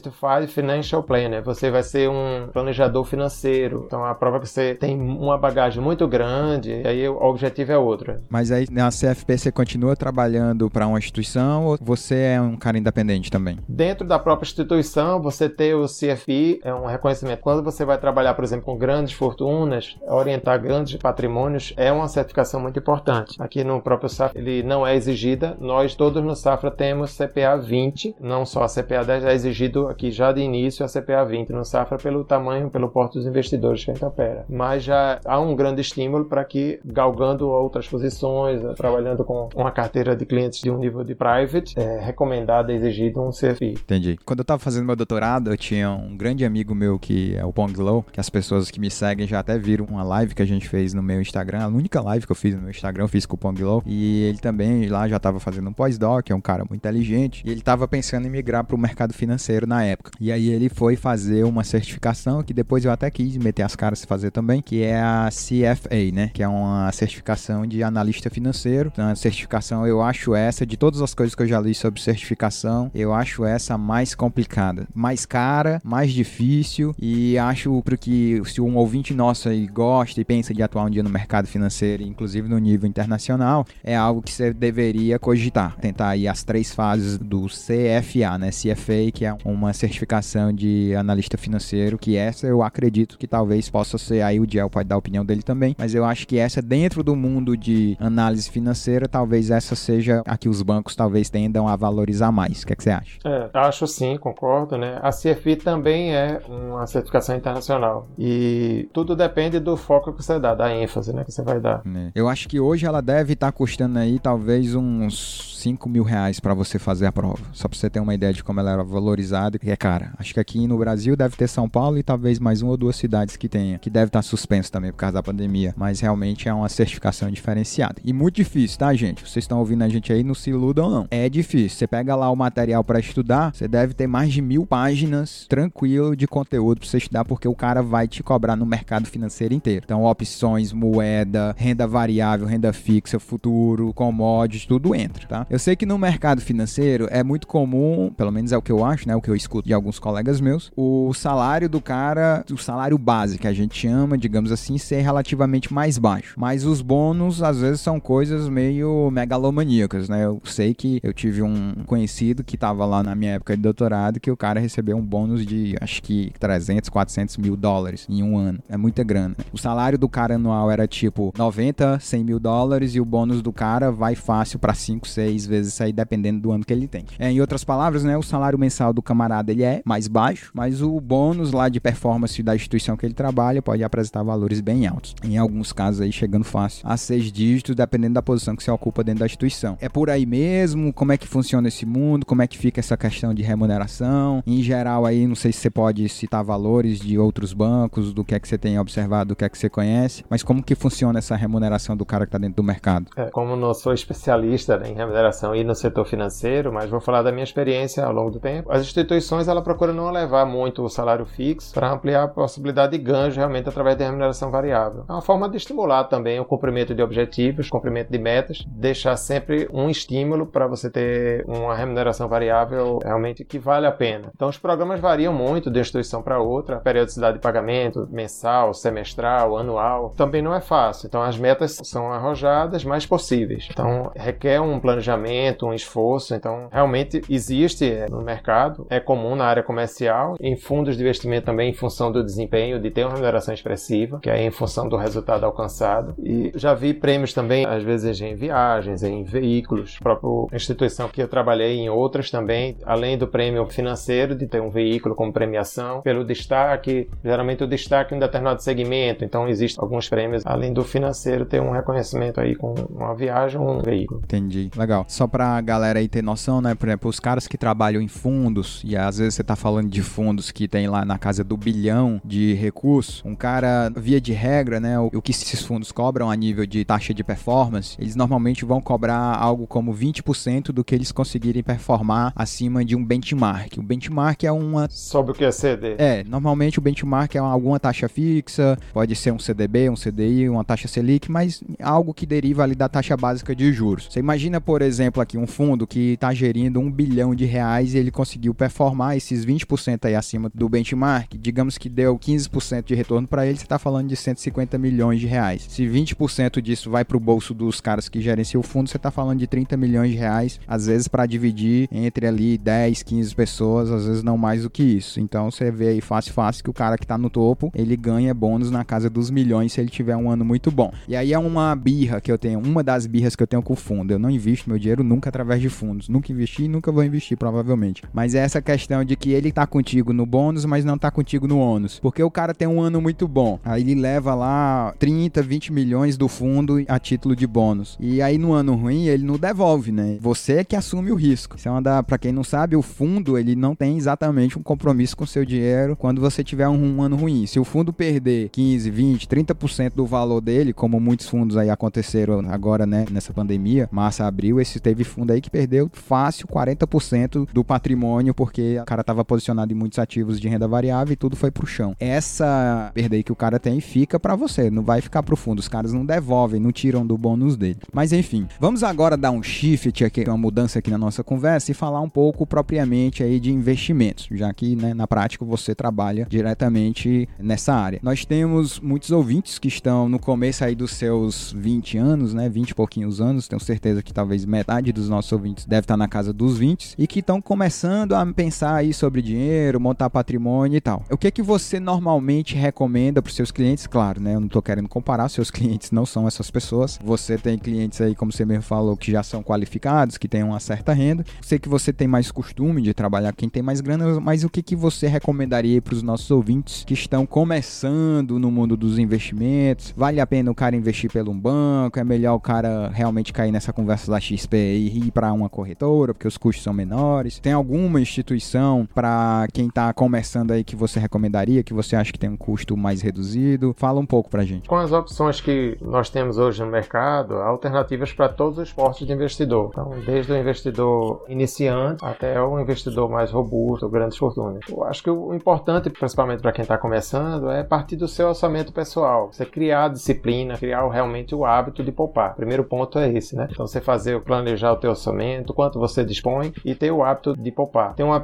CFP, Certified Financial Planner. Você vai ser um planejador financeiro. Então a prova que você tem uma bagagem muito grande, aí o objetivo é outro. Mas aí na CFP você continua trabalhando para uma instituição ou você é um cara independente também? Dentro da própria instituição, você ter o CFP é um reconhecimento. Quando você vai trabalhar, por exemplo, com grandes fortunas, orientar grandes patrimônios, é uma certificação muito importante. Aqui no próprio Safra, ele não é exigida. Nós todos no Safra temos CPA 20, não só a CPA 10, é exigido aqui já de início a CPA 20 no Safra pelo tamanho, pelo porte dos investidores que a gente opera. Mas já há um grande estímulo para que, galgando outras posições, eh, trabalhando com uma carteira de clientes de um nível de private, é recomendado, é exigido um CFI. Entendi. Quando eu estava fazendo meu doutorado, eu tinha um grande amigo meu que é o Pong Low, que as pessoas que me seguem já até viram uma live que a gente fez no meu Instagram, a única live que eu fiz no meu Instagram, eu fiz com o Pong Low, e ele também lá já estava fazendo um pós-doc, é um cara muito inteligente, e ele estava pensando em migrar para o mercado financeiro na época. E aí ele foi fazer uma certificação que depois eu até quis meter as caras e fazer também, que é a CFA, né? Que é uma certificação de analista financeiro. Então, a certificação eu acho essa, de todas as coisas que eu já li sobre certificação, eu acho essa mais complicada. Mais cara, mais difícil e acho que se um ouvinte nosso aí gosta e pensa de atuar um dia no mercado financeiro, inclusive no nível internacional, é algo que você deveria cogitar. Tentar aí as três fases do CFA, né? CFA, que é uma certificação de analista financeiro, que essa eu acredito que talvez possa ser, aí o Diel pode dar a opinião dele também, mas eu acho que essa dentro do mundo de análise financeira, talvez essa seja a que os bancos talvez tendam a valorizar mais. O que, é que você acha? É, acho sim, concordo, né? A CFI também é uma certificação internacional e tudo depende do foco que você dá, da ênfase, né, que você vai dar. É. Eu acho que hoje ela deve estar tá custando aí talvez uns 5 mil reais para você fazer a prova. Só para você ter uma ideia de como ela era valorizada é cara. Acho que aqui no Brasil deve ter São Paulo e talvez mais uma ou duas cidades que tenha, que deve estar suspenso também por causa da pandemia. Mas realmente é uma certificação diferenciada. E muito difícil, tá, gente? Vocês estão ouvindo a gente aí, não se iludam não. É difícil. Você pega lá o material para estudar, você deve ter mais de mil páginas tranquilo de conteúdo para você estudar, porque o cara vai te cobrar no mercado financeiro inteiro. Então, opções, moeda, renda variável, renda fixa, futuro, commodities, tudo entra, tá? Eu sei que no mercado financeiro é muito comum, pelo menos é o que eu acho, né? O que eu escuto de alguns colegas meus, o salário do cara, o salário base que a gente chama, digamos assim, ser relativamente mais baixo. Mas os bônus, às vezes, são coisas meio megalomaníacas, né? Eu sei que eu tive um conhecido que tava lá na minha época de doutorado que o cara recebeu um bônus de acho que 300, 400 mil dólares em um ano. É muita grana. O salário do cara anual era tipo 90, 100 mil dólares e o bônus do cara vai fácil para 5, 6 vezes isso aí dependendo do ano que ele tem. É, em outras palavras, né, o salário mensal do camarada ele é mais baixo, mas o bônus lá de performance da instituição que ele trabalha pode apresentar valores bem altos. Em alguns casos aí chegando fácil a seis dígitos, dependendo da posição que você ocupa dentro da instituição. É por aí mesmo? Como é que funciona esse mundo? Como é que fica essa questão de remuneração? Em geral aí, não sei se você pode citar valores de outros bancos, do que é que você tem observado, do que é que você conhece, mas como que funciona essa remuneração do cara que está dentro do mercado? É, como não sou especialista né, em remuneração e no setor financeiro, mas vou falar da minha experiência ao longo do tempo. As instituições ela procuram não elevar muito o salário fixo para ampliar a possibilidade de ganhos realmente através da remuneração variável. É uma forma de estimular também o cumprimento de objetivos, cumprimento de metas, deixar sempre um estímulo para você ter uma remuneração variável realmente que vale a pena. Então os programas variam muito de instituição para outra, periodicidade de pagamento mensal, semestral, anual, também não é fácil. Então as metas são arrojadas, mas possíveis. Então requer um planejamento um esforço. Então, realmente existe é, no mercado, é comum na área comercial, em fundos de investimento também, em função do desempenho, de ter uma remuneração expressiva, que é em função do resultado alcançado. E já vi prêmios também, às vezes em viagens, em veículos. A própria instituição que eu trabalhei em outras também, além do prêmio financeiro, de ter um veículo como premiação, pelo destaque, geralmente o destaque em um determinado segmento. Então, existem alguns prêmios, além do financeiro, ter um reconhecimento aí com uma viagem ou um veículo. Entendi. Legal. Só pra galera aí ter noção, né? Por exemplo, os caras que trabalham em fundos, e às vezes você tá falando de fundos que tem lá na casa do bilhão de recursos, um cara, via de regra, né? O, o que esses fundos cobram a nível de taxa de performance, eles normalmente vão cobrar algo como 20% do que eles conseguirem performar acima de um benchmark. O benchmark é uma. Sobre o que é CD? É, normalmente o benchmark é alguma taxa fixa, pode ser um CDB, um CDI, uma taxa Selic, mas algo que deriva ali da taxa básica de juros. Você imagina, por exemplo, exemplo aqui, um fundo que está gerindo um bilhão de reais e ele conseguiu performar esses 20% aí acima do benchmark, digamos que deu 15% de retorno para ele, você está falando de 150 milhões de reais. Se 20% disso vai para o bolso dos caras que gerenciam o fundo, você está falando de 30 milhões de reais, às vezes para dividir entre ali 10, 15 pessoas, às vezes não mais do que isso. Então você vê aí fácil, fácil que o cara que está no topo, ele ganha bônus na casa dos milhões se ele tiver um ano muito bom. E aí é uma birra que eu tenho, uma das birras que eu tenho com o fundo. Eu não invisto meu dinheiro nunca através de fundos. Nunca investi e nunca vou investir, provavelmente. Mas é essa questão de que ele tá contigo no bônus, mas não tá contigo no ônus. Porque o cara tem um ano muito bom. Aí ele leva lá 30, 20 milhões do fundo a título de bônus. E aí no ano ruim ele não devolve, né? Você é que assume o risco. Isso é uma da, pra quem não sabe, o fundo ele não tem exatamente um compromisso com seu dinheiro quando você tiver um, um ano ruim. Se o fundo perder 15, 20, 30% do valor dele, como muitos fundos aí aconteceram agora, né, nessa pandemia, março, abril, esse teve fundo aí que perdeu fácil 40% do patrimônio, porque o cara estava posicionado em muitos ativos de renda variável e tudo foi pro chão. Essa perda aí que o cara tem fica para você, não vai ficar pro fundo. Os caras não devolvem, não tiram do bônus dele. Mas enfim, vamos agora dar um shift aqui, uma mudança aqui na nossa conversa e falar um pouco propriamente aí de investimentos, já que né, na prática você trabalha diretamente nessa área. Nós temos muitos ouvintes que estão no começo aí dos seus 20 anos, né, 20 e pouquinhos anos, tenho certeza que talvez metade dos nossos ouvintes deve estar na casa dos 20 e que estão começando a pensar aí sobre dinheiro, montar patrimônio e tal. O que é que você normalmente recomenda para os seus clientes? Claro, né? Eu não estou querendo comparar, seus clientes não são essas pessoas. Você tem clientes aí, como você mesmo falou, que já são qualificados, que têm uma certa renda. Sei que você tem mais costume de trabalhar quem tem mais grana, mas o que, que você recomendaria para os nossos ouvintes que estão começando no mundo dos investimentos? Vale a pena o cara investir pelo um banco? É melhor o cara realmente cair nessa conversa da XP e ir para uma corretora, porque os custos são menores? Tem alguma instituição para quem está começando aí que você recomendaria, que você acha que tem um custo mais reduzido? Fala um pouco pra gente. Com as opções que nós temos hoje no mercado, alternativas para todos os portos de investidor. Então, desde o investidor iniciante até o investidor mais robusto, grandes fortunas. Eu acho que o importante, principalmente para quem está começando, é partir do seu orçamento pessoal. Você criar a disciplina, criar realmente o hábito de poupar. O primeiro ponto é esse, né? Então, você fazer, planejar o teu orçamento, quanto você dispõe e ter o hábito de poupar. Tem uma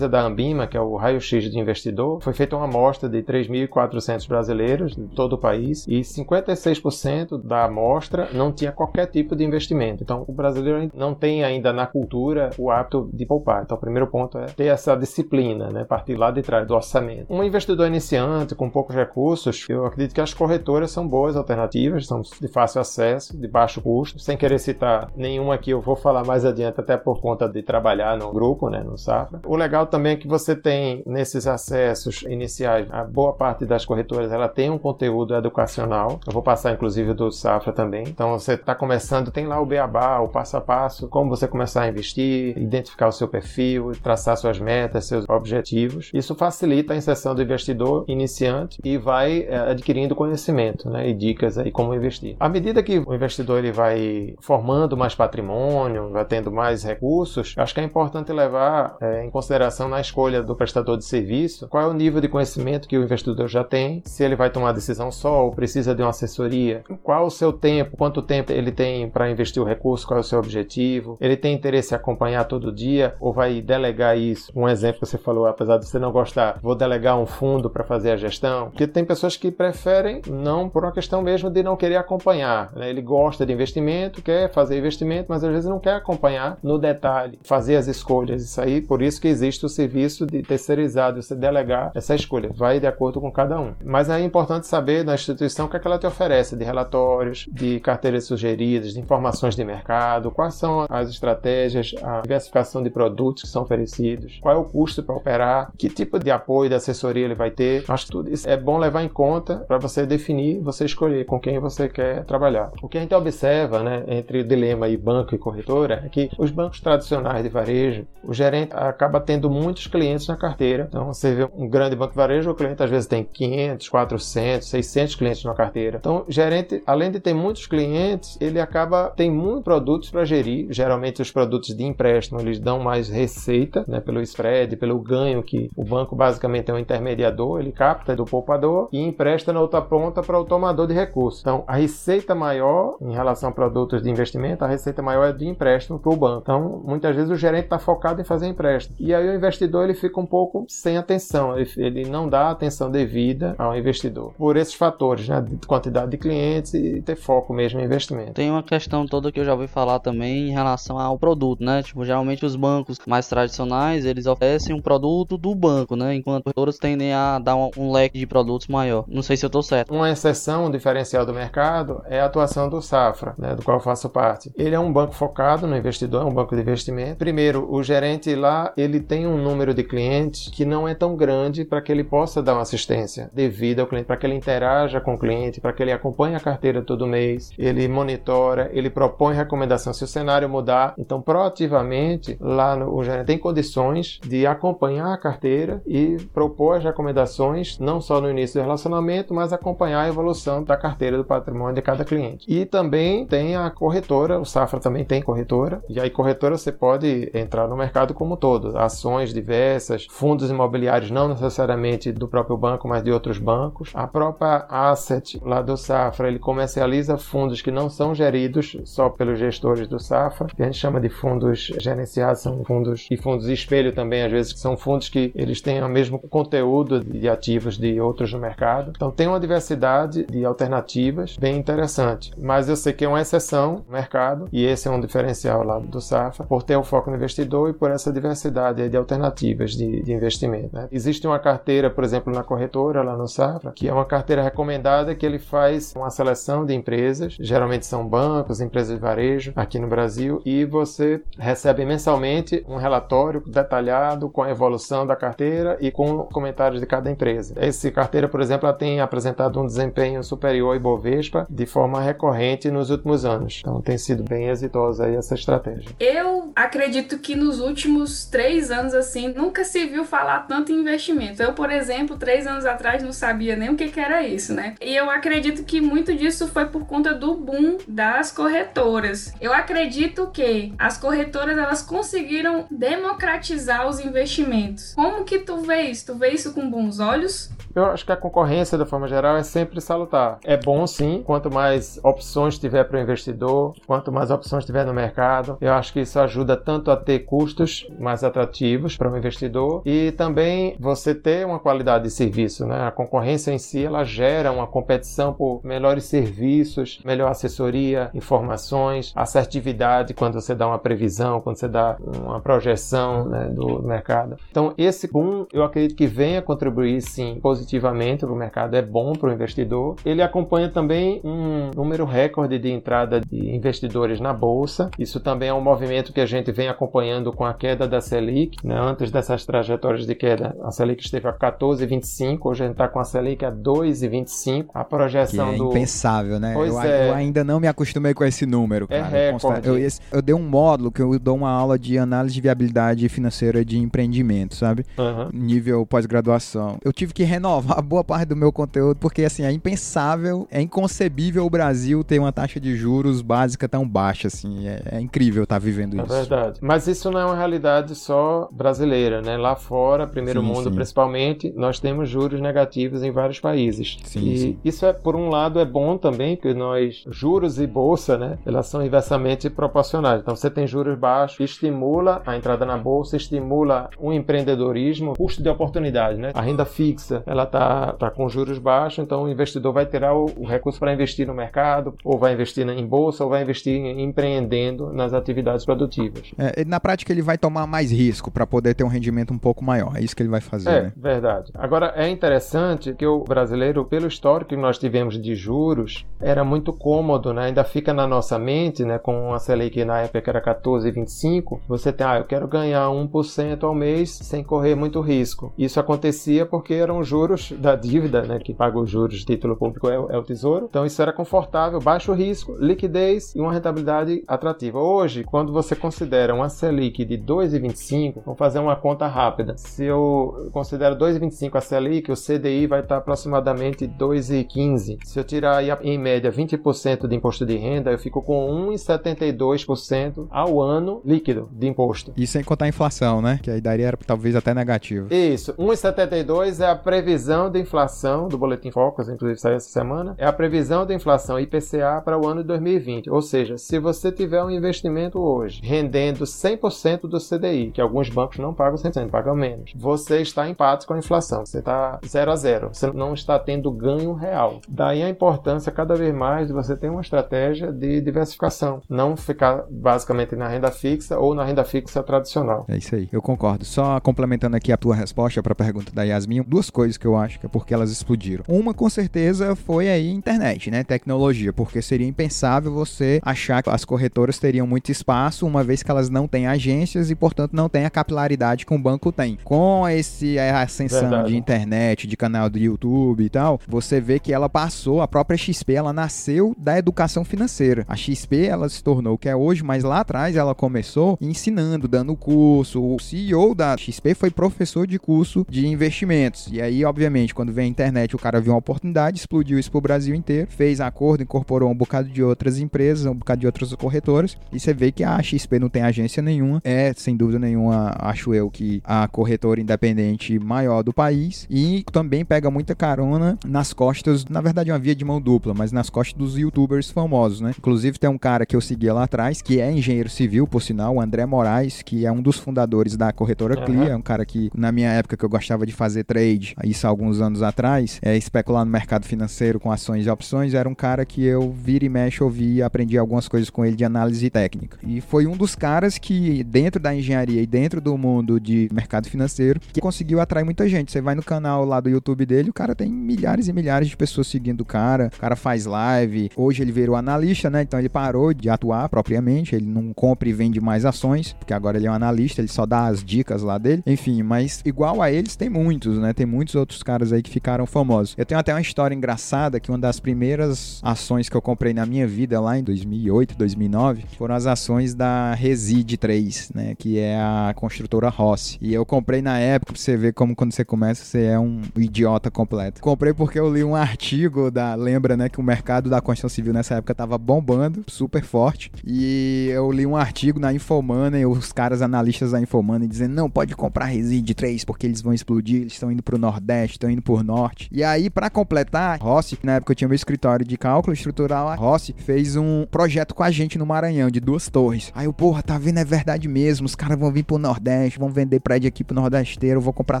da Ambima, que é o raio-x de investidor, foi feita uma amostra de 3.400 brasileiros de todo o país e 56% da amostra não tinha qualquer tipo de investimento. Então, o brasileiro não tem ainda na cultura o hábito de poupar. Então, o primeiro ponto é ter essa disciplina, né? partir lá de trás do orçamento. Um investidor iniciante com poucos recursos, eu acredito que as corretoras são boas alternativas, são de fácil acesso, de baixo custo. Sem querer citar nenhuma aqui, eu vou falar mais adiante, até por conta de trabalhar no grupo, né, no Safra. O legal também é que você tem nesses acessos iniciais, a boa parte das corretoras ela tem um conteúdo educacional. Eu vou passar inclusive do Safra também. Então você está começando, tem lá o beabá, o passo a passo, como você começar a investir, identificar o seu perfil, traçar suas metas, seus objetivos. Isso facilita a inserção do investidor iniciante e vai é, adquirindo conhecimento né, e dicas aí como investir. À medida que o investidor ele vai formando mais patrimônio, vai tendo mais recursos, acho que é importante levar é, em consideração na escolha do prestador de serviço qual é o nível de conhecimento que o investidor já tem, se ele vai tomar decisão só ou precisa de uma assessoria, qual o seu tempo, quanto tempo ele tem para investir o recurso, qual é o seu objetivo, ele tem interesse em acompanhar todo dia ou vai delegar isso. Um exemplo que você falou, apesar de você não gostar, vou delegar um fundo para fazer a gestão, porque tem pessoas que preferem não por uma questão mesmo de não querer acompanhar. Né? Ele gosta de investimento, quer fazer investimento, mas às vezes não quer acompanhar no detalhe, fazer as escolhas. Isso aí, por isso que existe o serviço de terceirizado, você delegar essa escolha, vai de acordo com cada um. Mas é importante saber na instituição o que, é que ela te oferece de relatórios, de carteiras sugeridas, de informações de mercado, quais são as estratégias, a diversificação de produtos que são oferecidos, qual é o custo para operar, que tipo de apoio de assessoria ele vai ter. Acho que tudo isso é bom levar em conta para você definir, você escolher com quem você quer trabalhar. O que a gente observa, né, entre dilema e banco e corretora, é que os bancos tradicionais de varejo, o gerente acaba tendo muitos clientes na carteira. Então, você vê um grande banco de varejo, o cliente às vezes tem 500, 400, 600 clientes na carteira. Então, gerente, além de ter muitos clientes, ele acaba tem muitos produtos para gerir. Geralmente, os produtos de empréstimo eles dão mais receita, né, pelo spread, pelo ganho que o banco basicamente é um intermediador, ele capta do poupador e empresta na outra ponta para o tomador de recursos. Então, a receita maior em relação a produtos de investimento, a receita maior é de empréstimo para o banco. Então, muitas vezes o gerente está focado em fazer empréstimo. E aí o investidor ele fica um pouco sem atenção, ele, ele não dá atenção devida ao investidor. Por esses fatores, né, de quantidade de clientes e ter foco mesmo em investimento. Tem uma questão toda que eu já ouvi falar também em relação ao produto, né? Tipo, geralmente os bancos mais tradicionais, eles oferecem um produto do banco, né? Enquanto outros tendem a dar um, um leque de produtos maior. Não sei se eu estou certo. Uma exceção, um diferencial do mercado é a atuação do Safra, né, do qual eu faço parte. Ele é um banco focado no investidor, é um banco de investimento. Primeiro, o gerente lá, ele tem um número de clientes que não é tão grande para que ele possa dar uma assistência devida ao cliente, para que ele interaja com o cliente, para que ele acompanhe a carteira todo mês, ele monitora, ele propõe recomendação se o cenário mudar. Então, proativamente, lá no, o gerente tem condições de acompanhar a carteira e propor as recomendações, não só no início do relacionamento, mas acompanhar a evolução da carteira do patrimônio de cada cliente. E também tem a corretora, o Safra também tem corretora, e aí corretora você pode entrar no mercado como todo, ações diversas, fundos imobiliários não necessariamente do próprio banco, mas de outros bancos. A própria Asset lá do Safra, ele comercializa fundos que não são geridos só pelos gestores do Safra, que a gente chama de fundos gerenciados, são fundos e fundos espelho também, às vezes, que são fundos que eles têm o mesmo conteúdo de ativos de outros no mercado. Então tem uma diversidade de alternativas bem interessante. Mas eu sei que é uma exceção no mercado e esse é um diferencial lá do Safra por ter o foco no investidor e por essa diversidade variedade de alternativas de, de investimento. Né? Existe uma carteira, por exemplo, na corretora, lá no Safra, que é uma carteira recomendada que ele faz uma seleção de empresas, geralmente são bancos, empresas de varejo aqui no Brasil, e você recebe mensalmente um relatório detalhado com a evolução da carteira e com comentários de cada empresa. Essa carteira, por exemplo, ela tem apresentado um desempenho superior ao Ibovespa de forma recorrente nos últimos anos. Então tem sido bem exitosa aí essa estratégia. Eu acredito que nos últimos três anos, assim, nunca se viu falar tanto em investimento. Eu, por exemplo, três anos atrás não sabia nem o que, que era isso, né? E eu acredito que muito disso foi por conta do boom das corretoras. Eu acredito que as corretoras elas conseguiram democratizar os investimentos. Como que tu vê isso? Tu vê isso com bons olhos? Eu acho que a concorrência, da forma geral, é sempre salutar. É bom sim, quanto mais opções tiver para o investidor, quanto mais opções tiver no mercado, eu acho que isso ajuda tanto a ter custos mais atrativos para o investidor e também você ter uma qualidade de serviço. Né? A concorrência em si ela gera uma competição por melhores serviços, melhor assessoria, informações, assertividade quando você dá uma previsão, quando você dá uma projeção né, do mercado. Então, esse boom eu acredito que venha contribuir sim positivamente para o mercado, é bom para o investidor. Ele acompanha também um número recorde de entrada de investidores na bolsa. Isso também é um movimento que a gente vem acompanhando com a queda da Selic. Né? Antes dessas trajetórias de queda, a Selic esteve a 14,25, hoje a gente está com a Selic a 2,25. A projeção que é do. impensável, né? Pois eu, é. eu ainda não me acostumei com esse número, É cara. Eu recorde. Eu, esse- eu dei um módulo que eu dou uma aula de análise de viabilidade financeira de empreendimento, sabe? Aham. nível pós-graduação. Eu tive que renovar boa parte do meu conteúdo porque assim, é impensável, é inconcebível o Brasil ter uma taxa de juros básica tão baixa assim. É, é incrível estar vivendo É isso. verdade. Mas isso não é uma realidade só brasileira, né? Lá fora, primeiro Sim, mundo sim. principalmente, nós temos juros negativos em vários países. Sim, e sim. isso é, por um lado, é bom também, porque nós, juros e bolsa, né? Elas são inversamente proporcionais. Então, você tem juros baixos, estimula a entrada na bolsa, estimula o empreendedorismo, custo de oportunidade, né? A renda fixa, ela tá, tá com juros baixos, então o investidor vai ter o, o recurso para investir no mercado, ou vai investir em bolsa, ou vai investir em empreendendo nas atividades produtivas. É, na prática ele vai tomar mais risco para poder ter um rendimento um pouco maior. É isso que ele vai fazer, É, né? verdade. Agora, é interessante que o brasileiro, pelo histórico que nós tivemos de juros, era muito cômodo, né? Ainda fica na nossa mente, né? Com a Selic na época que era 14,25, você tem, ah, eu quero ganhar 1% ao mês sem correr muito risco. Isso acontecia porque eram juros da dívida, né? Que paga os juros, título público é, é o tesouro. Então, isso era confortável, baixo risco, liquidez e uma rentabilidade atrativa. Hoje, quando você considera uma Selic de 2,25, vamos fazer uma conta rápida. Se eu considero 2,25 a Selic, o CDI vai estar aproximadamente 2,15. Se eu tirar em média 20% de imposto de renda, eu fico com 1,72% ao ano líquido de imposto. E sem contar a inflação, né? Que aí daria era talvez até negativo. Isso, 1,72 é a previsão de inflação do Boletim Focus, inclusive saiu essa semana, é a previsão de inflação IPCA para o ano de 2020. Ou seja, se você tiver um investimento hoje rendendo 100% do CDI, que alguns bancos não pagam 100%, pagam menos, você está em paz com a inflação, você está 0 a 0, você não está tendo ganho real. Daí a importância cada vez mais de você ter uma estratégia de diversificação, não ficar basicamente na renda fixa ou na renda fixa tradicional. É isso aí, eu concordo. Só complementando aqui a tua resposta para a pergunta da Yasmin, duas coisas que eu acho que é porque elas explodiram. Uma, com certeza, foi aí internet, né? Tecnologia, porque seria impensável você achar que as corretoras teriam muito espaço, uma vez que elas não têm agências e, portanto, não têm a capilaridade que um banco tem. Com esse a ascensão Verdade. de internet, de canal do YouTube e tal, você vê que ela passou, a própria XP, ela nasceu da educação financeira. A XP, ela se tornou o que é hoje, mas lá atrás ela começou ensinando, dando curso. O CEO da XP foi professor de curso de investimentos. E aí, obviamente, quando veio a internet, o cara viu uma oportunidade, explodiu isso pro Brasil inteiro, fez acordo, incorporou um bocado de outras empresas, um bocado de outras corretoras, e você vê que a XP não tem agência nenhuma, é, sem dúvida nenhuma, acho eu, que a corretora independente maior do país, e também pega muita carona nas costas, na verdade é uma via de mão dupla, mas nas costas dos youtubers famosos, né? Inclusive tem um cara que eu seguia lá atrás, que é engenheiro civil, por sinal, o André Moraes, que é um dos fundadores da corretora Aham. Clear, é um cara que, na minha época que eu gostava de fazer trade, isso há alguns anos atrás, é, especular no mercado financeiro com ações e opções, era um cara que eu vira e mexe, ouvi e aprendi algumas coisas com ele de análise técnica. E foi um dos caras que, dentro da engenharia e dentro do mundo de mercado financeiro, que conseguiu atrair muita gente. Você vai no canal lá do YouTube dele, o cara tem milhares e milhares de pessoas seguindo o cara, o cara faz live. Hoje ele virou analista, né? Então ele parou de atuar propriamente, ele não compra e vende mais ações, porque agora ele é um analista, ele só dá as dicas lá dele. Enfim, mas igual a eles tem muitos, né? Tem muitos outros caras aí que ficaram famosos. Eu tenho até uma história engraçada que uma das primeiras ações que eu comprei na minha vida lá em 2008, 2009, foram as ações da Reside 3, né? Que é a construtora Rossi. E eu comprei na época, pra você ver como quando você começa, você é um idiota completo. Comprei porque eu li um artigo da. Lembra, né? Que o mercado da construção civil nessa época tava bombando, super forte. E eu li um artigo na Infomoney, os caras analistas da Infomoney dizendo: não, pode comprar Reside 3 porque eles vão explodir, eles estão indo pro Nordeste, estão indo pro Norte. E aí, para completar, Rossi, na época eu tinha meu escritório de cálculo estrutural, a Rossi fez um projeto com a gente no Maranhão, de duas torres. Aí eu, porra, tá vendo? É verdade mesmo, os caras vão vir pro Nordeste, vão vender prédio aqui pro Nordesteiro, vou comprar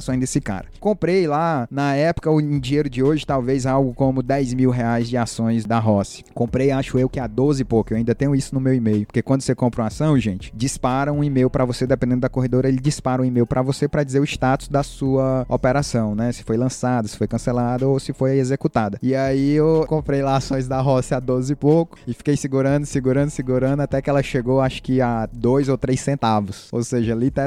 só desse cara. Comprei lá, na época, em dinheiro de hoje, talvez algo como 10 mil reais de ações da Rossi. Comprei, acho eu, que a 12 e pouco, eu ainda tenho isso no meu e-mail. Porque quando você compra uma ação, gente, dispara um e-mail para você, dependendo da corredora, ele dispara um e-mail para você para dizer o status da sua operação, né? Se foi lançada, se foi cancelada ou se foi executada. E aí eu comprei lá ações da Rossi a 12 e pouco e fiquei segurando, segurando, segurando até que ela chegou, acho que a 2 ou 3 centavos. Ou seja, literalmente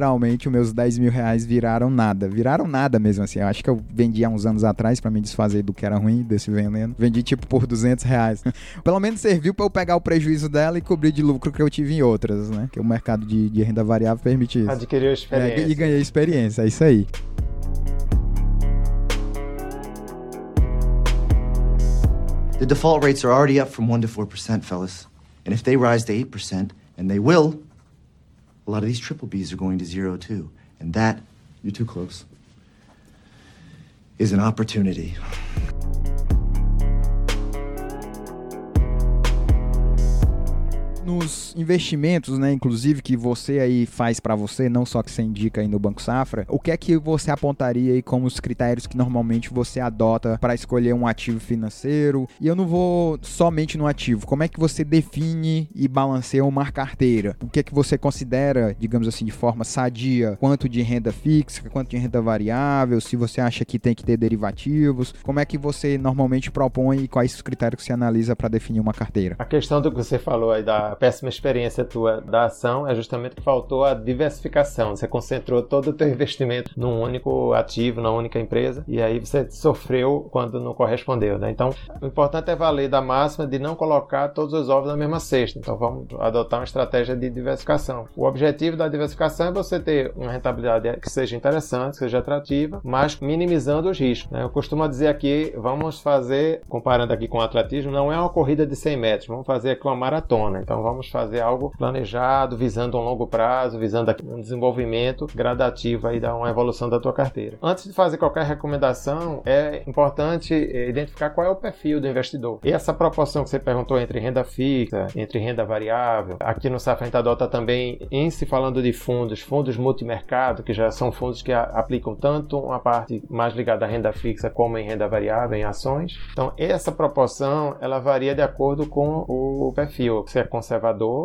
os meus 10 mil reais viraram nada. Viraram nada mesmo assim. Eu acho que eu vendi há uns anos atrás para me desfazer do que era ruim desse veneno. Vendi tipo por 200 reais. Pelo menos serviu para eu pegar o prejuízo dela e cobrir de lucro que eu tive em outras, né? Que o mercado de, de renda variável permite isso. Adquiriu experiência. É, e ganhei experiência, é isso aí. The default rates are already up from 1% to 4%, fellas. And if they rise to 8%, and they will, a lot of these triple Bs are going to zero too. And that, you're too close, is an opportunity. Nos investimentos, né, inclusive que você aí faz para você, não só que você indica aí no Banco Safra, o que é que você apontaria aí como os critérios que normalmente você adota para escolher um ativo financeiro? E eu não vou somente no ativo, como é que você define e balanceia uma carteira? O que é que você considera, digamos assim, de forma sadia? Quanto de renda fixa, quanto de renda variável, se você acha que tem que ter derivativos? Como é que você normalmente propõe e quais os critérios que você analisa para definir uma carteira? A questão do que você falou aí da péssima experiência tua da ação é justamente que faltou a diversificação. Você concentrou todo o teu investimento num único ativo, numa única empresa, e aí você sofreu quando não correspondeu, né? Então, o importante é valer da máxima de não colocar todos os ovos na mesma cesta. Então, vamos adotar uma estratégia de diversificação. O objetivo da diversificação é você ter uma rentabilidade que seja interessante, que seja atrativa, mas minimizando os riscos. Né? Eu costumo dizer aqui, vamos fazer, comparando aqui com o atletismo, não é uma corrida de 100 metros, vamos fazer aqui uma maratona. Então, vamos fazer algo planejado, visando um longo prazo, visando um desenvolvimento gradativo aí da uma evolução da tua carteira. Antes de fazer qualquer recomendação, é importante eh, identificar qual é o perfil do investidor. E essa proporção que você perguntou entre renda fixa, entre renda variável, aqui no Safra a gente adota também, em se falando de fundos, fundos multimercado, que já são fundos que aplicam tanto uma parte mais ligada à renda fixa como em renda variável, em ações. Então, essa proporção, ela varia de acordo com o perfil. Se é conservador,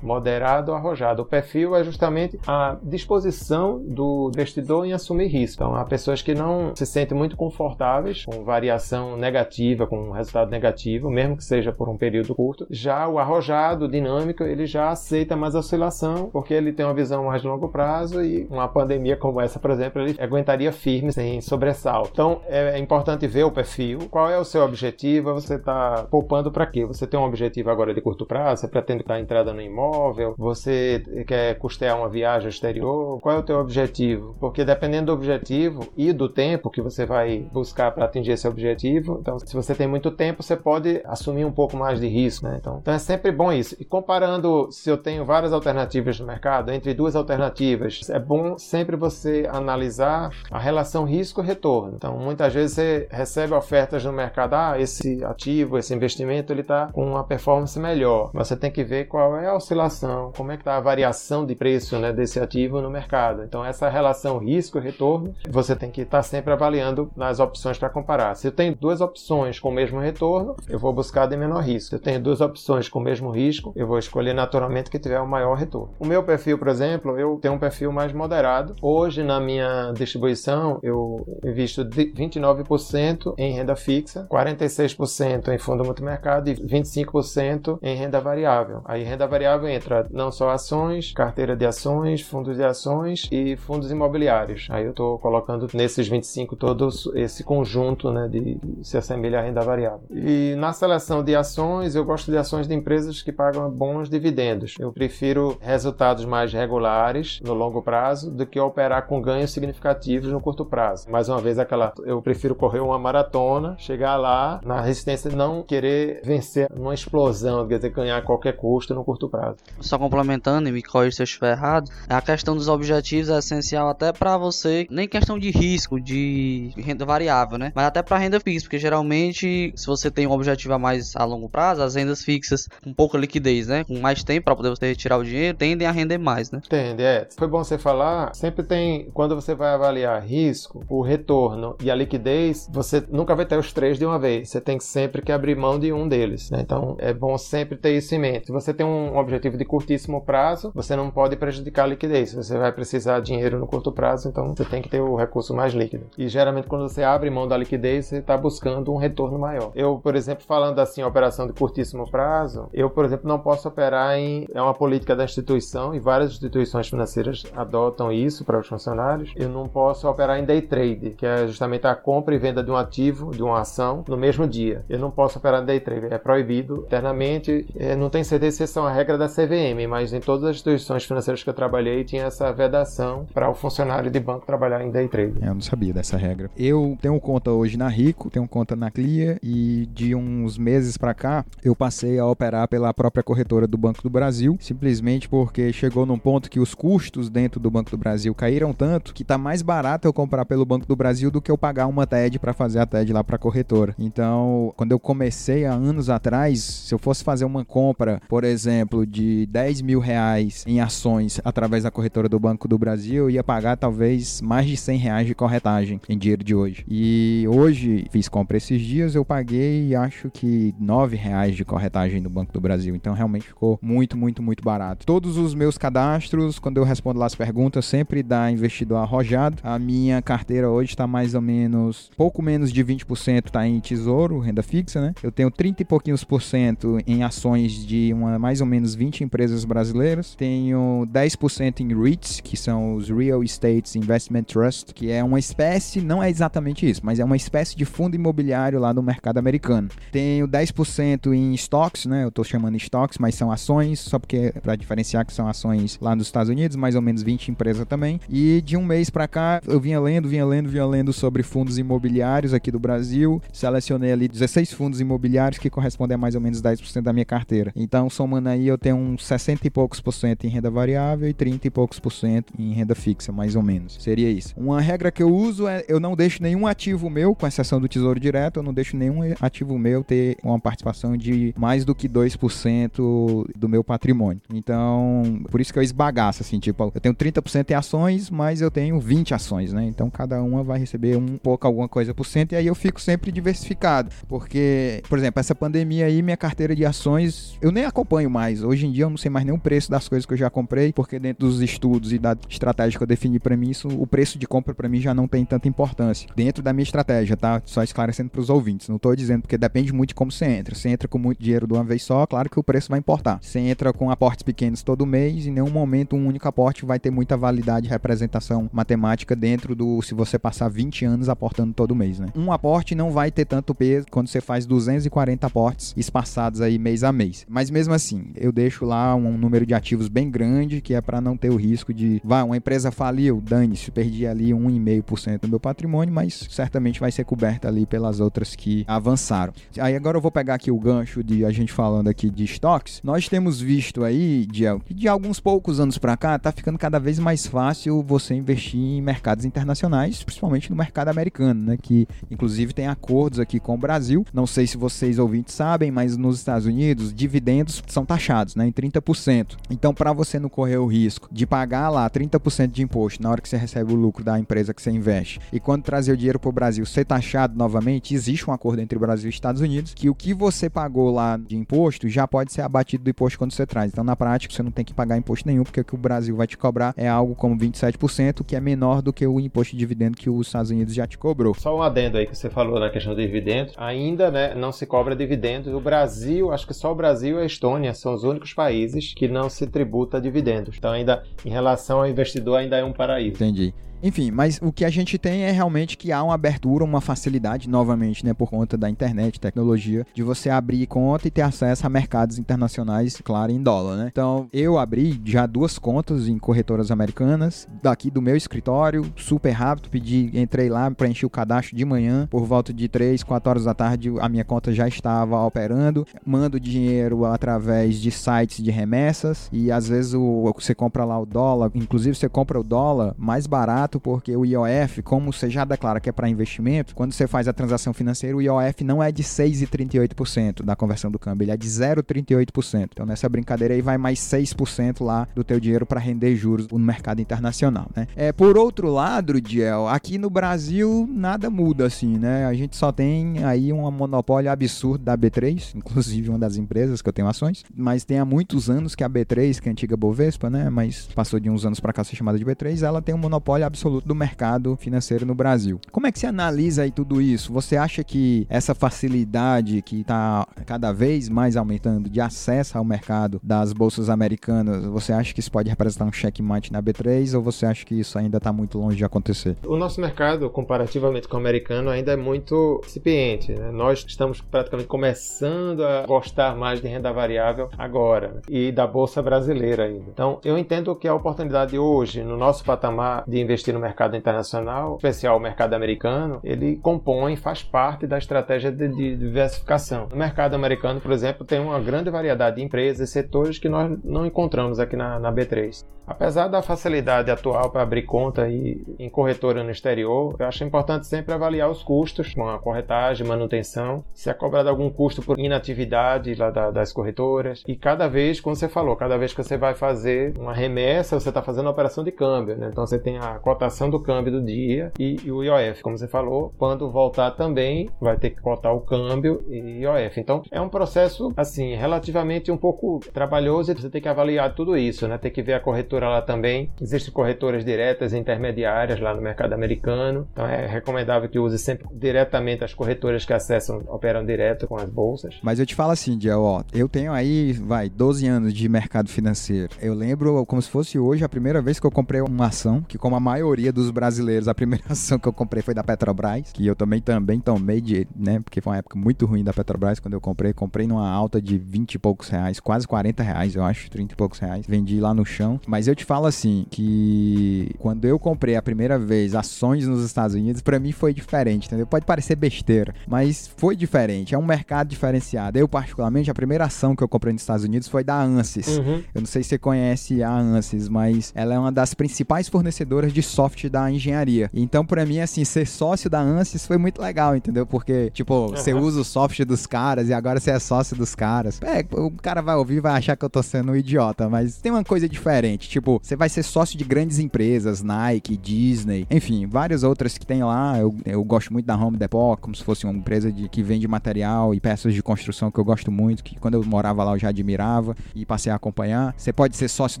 moderado ou arrojado. O perfil é justamente a disposição do investidor em assumir risco. Então, há pessoas que não se sentem muito confortáveis com variação negativa, com um resultado negativo, mesmo que seja por um período curto. Já o arrojado, dinâmico, ele já aceita mais oscilação, porque ele tem uma visão mais de longo prazo e uma pandemia como essa, por exemplo, ele aguentaria firme sem sobressalto. Então, é importante ver o perfil, qual é o seu objetivo, você está poupando para quê? Você tem um objetivo agora de curto prazo, você pretende estar entrada no imóvel, você quer custear uma viagem exterior, qual é o teu objetivo? Porque dependendo do objetivo e do tempo que você vai buscar para atingir esse objetivo, então se você tem muito tempo, você pode assumir um pouco mais de risco, né? Então, então é sempre bom isso. E comparando se eu tenho várias alternativas no mercado, entre duas alternativas, é bom sempre você analisar a relação risco-retorno. Então, muitas vezes você recebe ofertas no mercado, ah, esse ativo, esse investimento, ele está com uma performance melhor. Você tem que ver qual qual é a oscilação, como é que está a variação de preço né, desse ativo no mercado. Então, essa relação risco-retorno, você tem que estar tá sempre avaliando nas opções para comparar. Se eu tenho duas opções com o mesmo retorno, eu vou buscar de menor risco. Se eu tenho duas opções com o mesmo risco, eu vou escolher naturalmente que tiver o maior retorno. O meu perfil, por exemplo, eu tenho um perfil mais moderado. Hoje, na minha distribuição, eu invisto 29% em renda fixa, 46% em fundo multimercado e 25% em renda variável. Aí, renda variável entra não só ações, carteira de ações, fundos de ações e fundos imobiliários. Aí eu estou colocando nesses 25 todos esse conjunto né, de se assemelha à renda variável. E na seleção de ações, eu gosto de ações de empresas que pagam bons dividendos. Eu prefiro resultados mais regulares no longo prazo do que operar com ganhos significativos no curto prazo. Mais uma vez, aquela eu prefiro correr uma maratona, chegar lá na resistência não querer vencer numa explosão, quer dizer, ganhar a qualquer custo no curto prazo. Só complementando, e me corrija se eu estiver errado, a questão dos objetivos é essencial até para você, nem questão de risco, de renda variável, né? Mas até para renda fixa, porque geralmente, se você tem um objetivo a mais a longo prazo, as rendas fixas com pouca liquidez, né? Com mais tempo para poder você retirar o dinheiro, tendem a render mais, né? Tende, é. Foi bom você falar, sempre tem, quando você vai avaliar risco, o retorno e a liquidez, você nunca vai ter os três de uma vez. Você tem sempre que abrir mão de um deles, né? Então, é bom sempre ter isso em mente. Se você tem um objetivo de curtíssimo prazo, você não pode prejudicar a liquidez. Você vai precisar de dinheiro no curto prazo, então você tem que ter o recurso mais líquido. E geralmente quando você abre mão da liquidez, você está buscando um retorno maior. Eu, por exemplo, falando assim, operação de curtíssimo prazo, eu, por exemplo, não posso operar em. É uma política da instituição e várias instituições financeiras adotam isso para os funcionários. Eu não posso operar em day trade, que é justamente a compra e venda de um ativo, de uma ação, no mesmo dia. Eu não posso operar em day trade, é proibido internamente. É, não tenho certeza se é uma regra da CVM, mas em todas as instituições financeiras que eu trabalhei tinha essa vedação para o funcionário de banco trabalhar em day trade. Eu não sabia dessa regra. Eu tenho conta hoje na Rico, tenho conta na Clia e de uns meses para cá eu passei a operar pela própria corretora do Banco do Brasil, simplesmente porque chegou num ponto que os custos dentro do Banco do Brasil caíram tanto que tá mais barato eu comprar pelo Banco do Brasil do que eu pagar uma TED para fazer a TED lá para corretora. Então, quando eu comecei há anos atrás, se eu fosse fazer uma compra, por exemplo, de 10 mil reais em ações através da corretora do Banco do Brasil, ia pagar talvez mais de 100 reais de corretagem em dinheiro de hoje. E hoje, fiz compra esses dias, eu paguei acho que 9 reais de corretagem no Banco do Brasil. Então, realmente ficou muito, muito, muito barato. Todos os meus cadastros, quando eu respondo lá as perguntas, sempre dá investidor arrojado. A minha carteira hoje está mais ou menos, pouco menos de 20% está em tesouro, renda fixa, né? Eu tenho 30 e pouquinhos por cento em ações de uma, mais ou menos 20 empresas brasileiras. Tenho 10% em REITs, que são os Real Estate Investment Trust, que é uma espécie, não é exatamente isso, mas é uma espécie de fundo imobiliário lá no mercado americano. Tenho 10% em stocks, né? Eu tô chamando stocks, mas são ações, só porque para diferenciar que são ações lá nos Estados Unidos, mais ou menos 20 empresas também. E de um mês para cá, eu vinha lendo, vinha lendo, vinha lendo sobre fundos imobiliários aqui do Brasil. Selecionei ali 16 fundos imobiliários que correspondem a mais ou menos 10% da minha carteira. Então, somando aí, eu tenho uns 60 e poucos por cento em renda variável e 30 e poucos por cento em renda fixa, mais ou menos. Seria isso. Uma regra que eu uso é eu não deixo nenhum ativo meu, com exceção do Tesouro Direto, eu não deixo nenhum ativo meu ter uma participação de mais do que 2% do meu patrimônio. Então, por isso que eu esbagaço, assim, tipo, eu tenho 30% em ações, mas eu tenho 20 ações, né? Então, cada uma vai receber um pouco, alguma coisa por cento, e aí eu fico sempre diversificado. Porque, por exemplo, essa pandemia aí, minha carteira de ações, eu nem acompanho mais. Hoje em dia eu não sei mais nem o preço das coisas que eu já comprei, porque dentro dos estudos e da estratégia que eu defini para mim, isso, o preço de compra para mim já não tem tanta importância. Dentro da minha estratégia, tá? Só esclarecendo para os ouvintes. Não tô dizendo porque depende muito de como você entra. Se entra com muito dinheiro de uma vez só, claro que o preço vai importar. Se entra com aportes pequenos todo mês, em nenhum momento um único aporte vai ter muita validade e representação matemática dentro do se você passar 20 anos aportando todo mês, né? Um aporte não vai ter tanto peso quando você faz 240 aportes espaçados aí mês a mês. Mas mesmo assim, eu deixo lá um número de ativos bem grande, que é para não ter o risco de, vai, uma empresa faliu, dane-se, perdi ali 1,5% do meu patrimônio, mas certamente vai ser coberta ali pelas outras que avançaram. Aí agora eu vou pegar aqui o gancho de a gente falando aqui de estoques. Nós temos visto aí, de, de alguns poucos anos para cá, tá ficando cada vez mais fácil você investir em mercados internacionais, principalmente no mercado americano, né? Que inclusive tem acordos aqui com o Brasil. Não sei se vocês ouvintes sabem, mas nos Estados Unidos, dividendos são taxados, né, em 30%. Então, para você não correr o risco de pagar lá 30% de imposto na hora que você recebe o lucro da empresa que você investe e quando trazer o dinheiro para o Brasil ser taxado novamente, existe um acordo entre o Brasil e os Estados Unidos que o que você pagou lá de imposto já pode ser abatido do imposto quando você traz. Então, na prática, você não tem que pagar imposto nenhum, porque o que o Brasil vai te cobrar é algo como 27%, que é menor do que o imposto de dividendo que os Estados Unidos já te cobrou. Só um adendo aí que você falou na questão do dividendos. Ainda né, não se cobra dividendos. O Brasil, acho que só o Brasil e a Estônia são os únicos países que não se tributa dividendos. Então, ainda em relação ao investidor, ainda é um paraíso. Entendi. Enfim, mas o que a gente tem é realmente que há uma abertura, uma facilidade, novamente, né, por conta da internet, tecnologia, de você abrir conta e ter acesso a mercados internacionais, claro, em dólar, né? Então, eu abri já duas contas em corretoras americanas, daqui do meu escritório, super rápido, pedi, entrei lá, preenchi o cadastro de manhã, por volta de 3, 4 horas da tarde, a minha conta já estava operando, mando dinheiro através de sites de remessas e às vezes o, você compra lá o dólar, inclusive você compra o dólar mais barato porque o IOF, como você já declara que é para investimento, quando você faz a transação financeira, o IOF não é de 6,38% da conversão do câmbio, ele é de 0,38%. Então nessa brincadeira aí vai mais 6% lá do teu dinheiro para render juros no mercado internacional, né? É, por outro lado, Diel, aqui no Brasil nada muda assim, né? A gente só tem aí um monopólio absurdo da B3, inclusive uma das empresas que eu tenho ações, mas tem há muitos anos que a B3, que é a antiga Bovespa, né, mas passou de uns anos para cá ser chamada de B3, ela tem um monopólio absurdo absoluto do mercado financeiro no Brasil. Como é que você analisa aí tudo isso? Você acha que essa facilidade que está cada vez mais aumentando de acesso ao mercado das bolsas americanas, você acha que isso pode representar um checkmate na B3 ou você acha que isso ainda está muito longe de acontecer? O nosso mercado, comparativamente com o americano, ainda é muito incipiente. Né? Nós estamos praticamente começando a gostar mais de renda variável agora né? e da bolsa brasileira ainda. Então, eu entendo que a oportunidade hoje, no nosso patamar de investir no mercado internacional, especial o mercado americano, ele compõe, faz parte da estratégia de, de diversificação. No mercado americano, por exemplo, tem uma grande variedade de empresas e setores que nós não encontramos aqui na, na B3. Apesar da facilidade atual para abrir conta e, em corretora no exterior, eu acho importante sempre avaliar os custos com a corretagem, manutenção, se é cobrado algum custo por inatividade lá da, das corretoras. E cada vez, como você falou, cada vez que você vai fazer uma remessa, você está fazendo uma operação de câmbio. Né? Então você tem a cotação do câmbio do dia e, e, o IOF, como você falou. Quando voltar também, vai ter que cotar o câmbio e IOF. Então é um processo assim relativamente um pouco trabalhoso e você tem que avaliar tudo isso, né? Tem que ver a corretora lá também. Existem corretoras diretas e intermediárias lá no mercado americano. Então é recomendável que use sempre diretamente as corretoras que acessam, operam direto com as bolsas. Mas eu te falo assim, Diel, ó, eu tenho aí, vai, 12 anos de mercado financeiro. Eu lembro como se fosse hoje a primeira vez que eu comprei uma ação, que como a maioria dos brasileiros, a primeira ação que eu comprei foi da Petrobras, que eu também também tomei de, né, porque foi uma época muito ruim da Petrobras quando eu comprei, comprei numa alta de 20 e poucos reais, quase 40 reais, eu acho, 30 e poucos reais. Vendi lá no chão, mas eu te falo assim, que quando eu comprei a primeira vez ações nos Estados Unidos, para mim foi diferente, entendeu? Pode parecer besteira, mas foi diferente. É um mercado diferenciado. Eu, particularmente, a primeira ação que eu comprei nos Estados Unidos foi da ANSYS. Uhum. Eu não sei se você conhece a ANSYS, mas ela é uma das principais fornecedoras de software da engenharia. Então, para mim, assim, ser sócio da ANSYS foi muito legal, entendeu? Porque, tipo, uhum. você usa o software dos caras e agora você é sócio dos caras. É, o cara vai ouvir e vai achar que eu tô sendo um idiota, mas tem uma coisa diferente. Tipo, você vai ser sócio de grandes empresas, Nike, Disney, enfim, várias outras que tem lá. Eu, eu gosto muito da Home Depot, como se fosse uma empresa de, que vende material e peças de construção que eu gosto muito, que quando eu morava lá eu já admirava e passei a acompanhar. Você pode ser sócio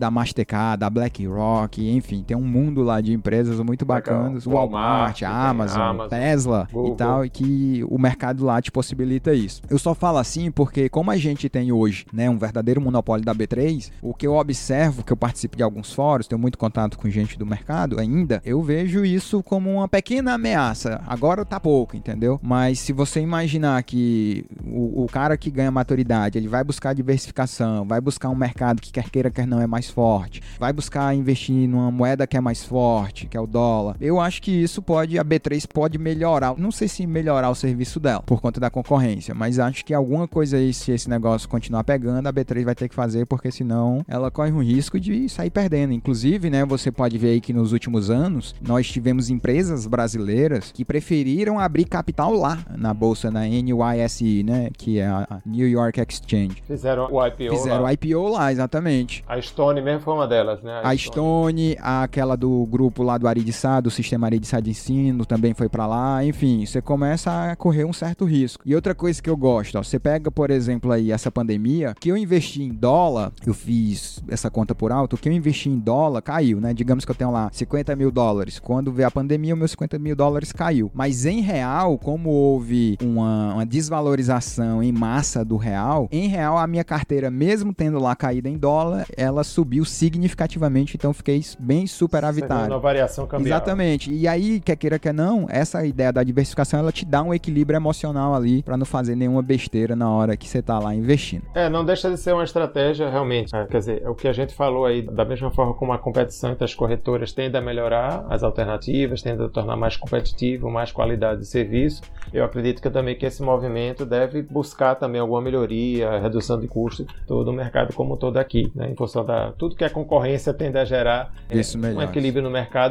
da Mastercard, da BlackRock, enfim, tem um mundo lá de empresas muito bacanas. Legal. Walmart, Walmart Amazon, Amazon, Tesla Google. e tal, e que o mercado lá te possibilita isso. Eu só falo assim porque como a gente tem hoje, né, um verdadeiro monopólio da B3, o que eu observo, que eu participo de alguns fóruns, tenho muito contato com gente do mercado ainda, eu vejo isso como uma pequena ameaça. Agora tá pouco, entendeu? Mas se você imaginar que o, o cara que ganha maturidade, ele vai buscar diversificação, vai buscar um mercado que quer queira, quer não é mais forte, vai buscar investir numa moeda que é mais forte, forte, que é o dólar. Eu acho que isso pode, a B3 pode melhorar, não sei se melhorar o serviço dela, por conta da concorrência, mas acho que alguma coisa aí, se esse negócio continuar pegando, a B3 vai ter que fazer, porque senão ela corre um risco de sair perdendo. Inclusive, né, você pode ver aí que nos últimos anos, nós tivemos empresas brasileiras que preferiram abrir capital lá, na bolsa, na NYSE, né, que é a New York Exchange. Fizeram o IPO Fizeram lá. o IPO lá, exatamente. A Stone mesmo foi uma delas, né? A Stone, aquela do grupo lá do Aridissá, do sistema Aridissá de ensino, também foi pra lá. Enfim, você começa a correr um certo risco. E outra coisa que eu gosto, ó, você pega, por exemplo, aí essa pandemia, que eu investi em dólar, eu fiz essa conta por alto, que eu investi em dólar caiu, né? Digamos que eu tenho lá 50 mil dólares. Quando veio a pandemia, o meu 50 mil dólares caiu. Mas em real, como houve uma, uma desvalorização em massa do real, em real a minha carteira, mesmo tendo lá caído em dólar, ela subiu significativamente, então fiquei bem superavitário. Variação cambial. Exatamente. E aí, quer queira, quer não, essa ideia da diversificação, ela te dá um equilíbrio emocional ali para não fazer nenhuma besteira na hora que você tá lá investindo. É, não deixa de ser uma estratégia realmente. É, quer dizer, o que a gente falou aí, da mesma forma como a competição entre as corretoras tende a melhorar as alternativas, tende a tornar mais competitivo, mais qualidade de serviço, eu acredito que também que esse movimento deve buscar também alguma melhoria, redução de custo todo o mercado como todo aqui, né? Em função da tudo que a concorrência tende a gerar é, um equilíbrio no mercado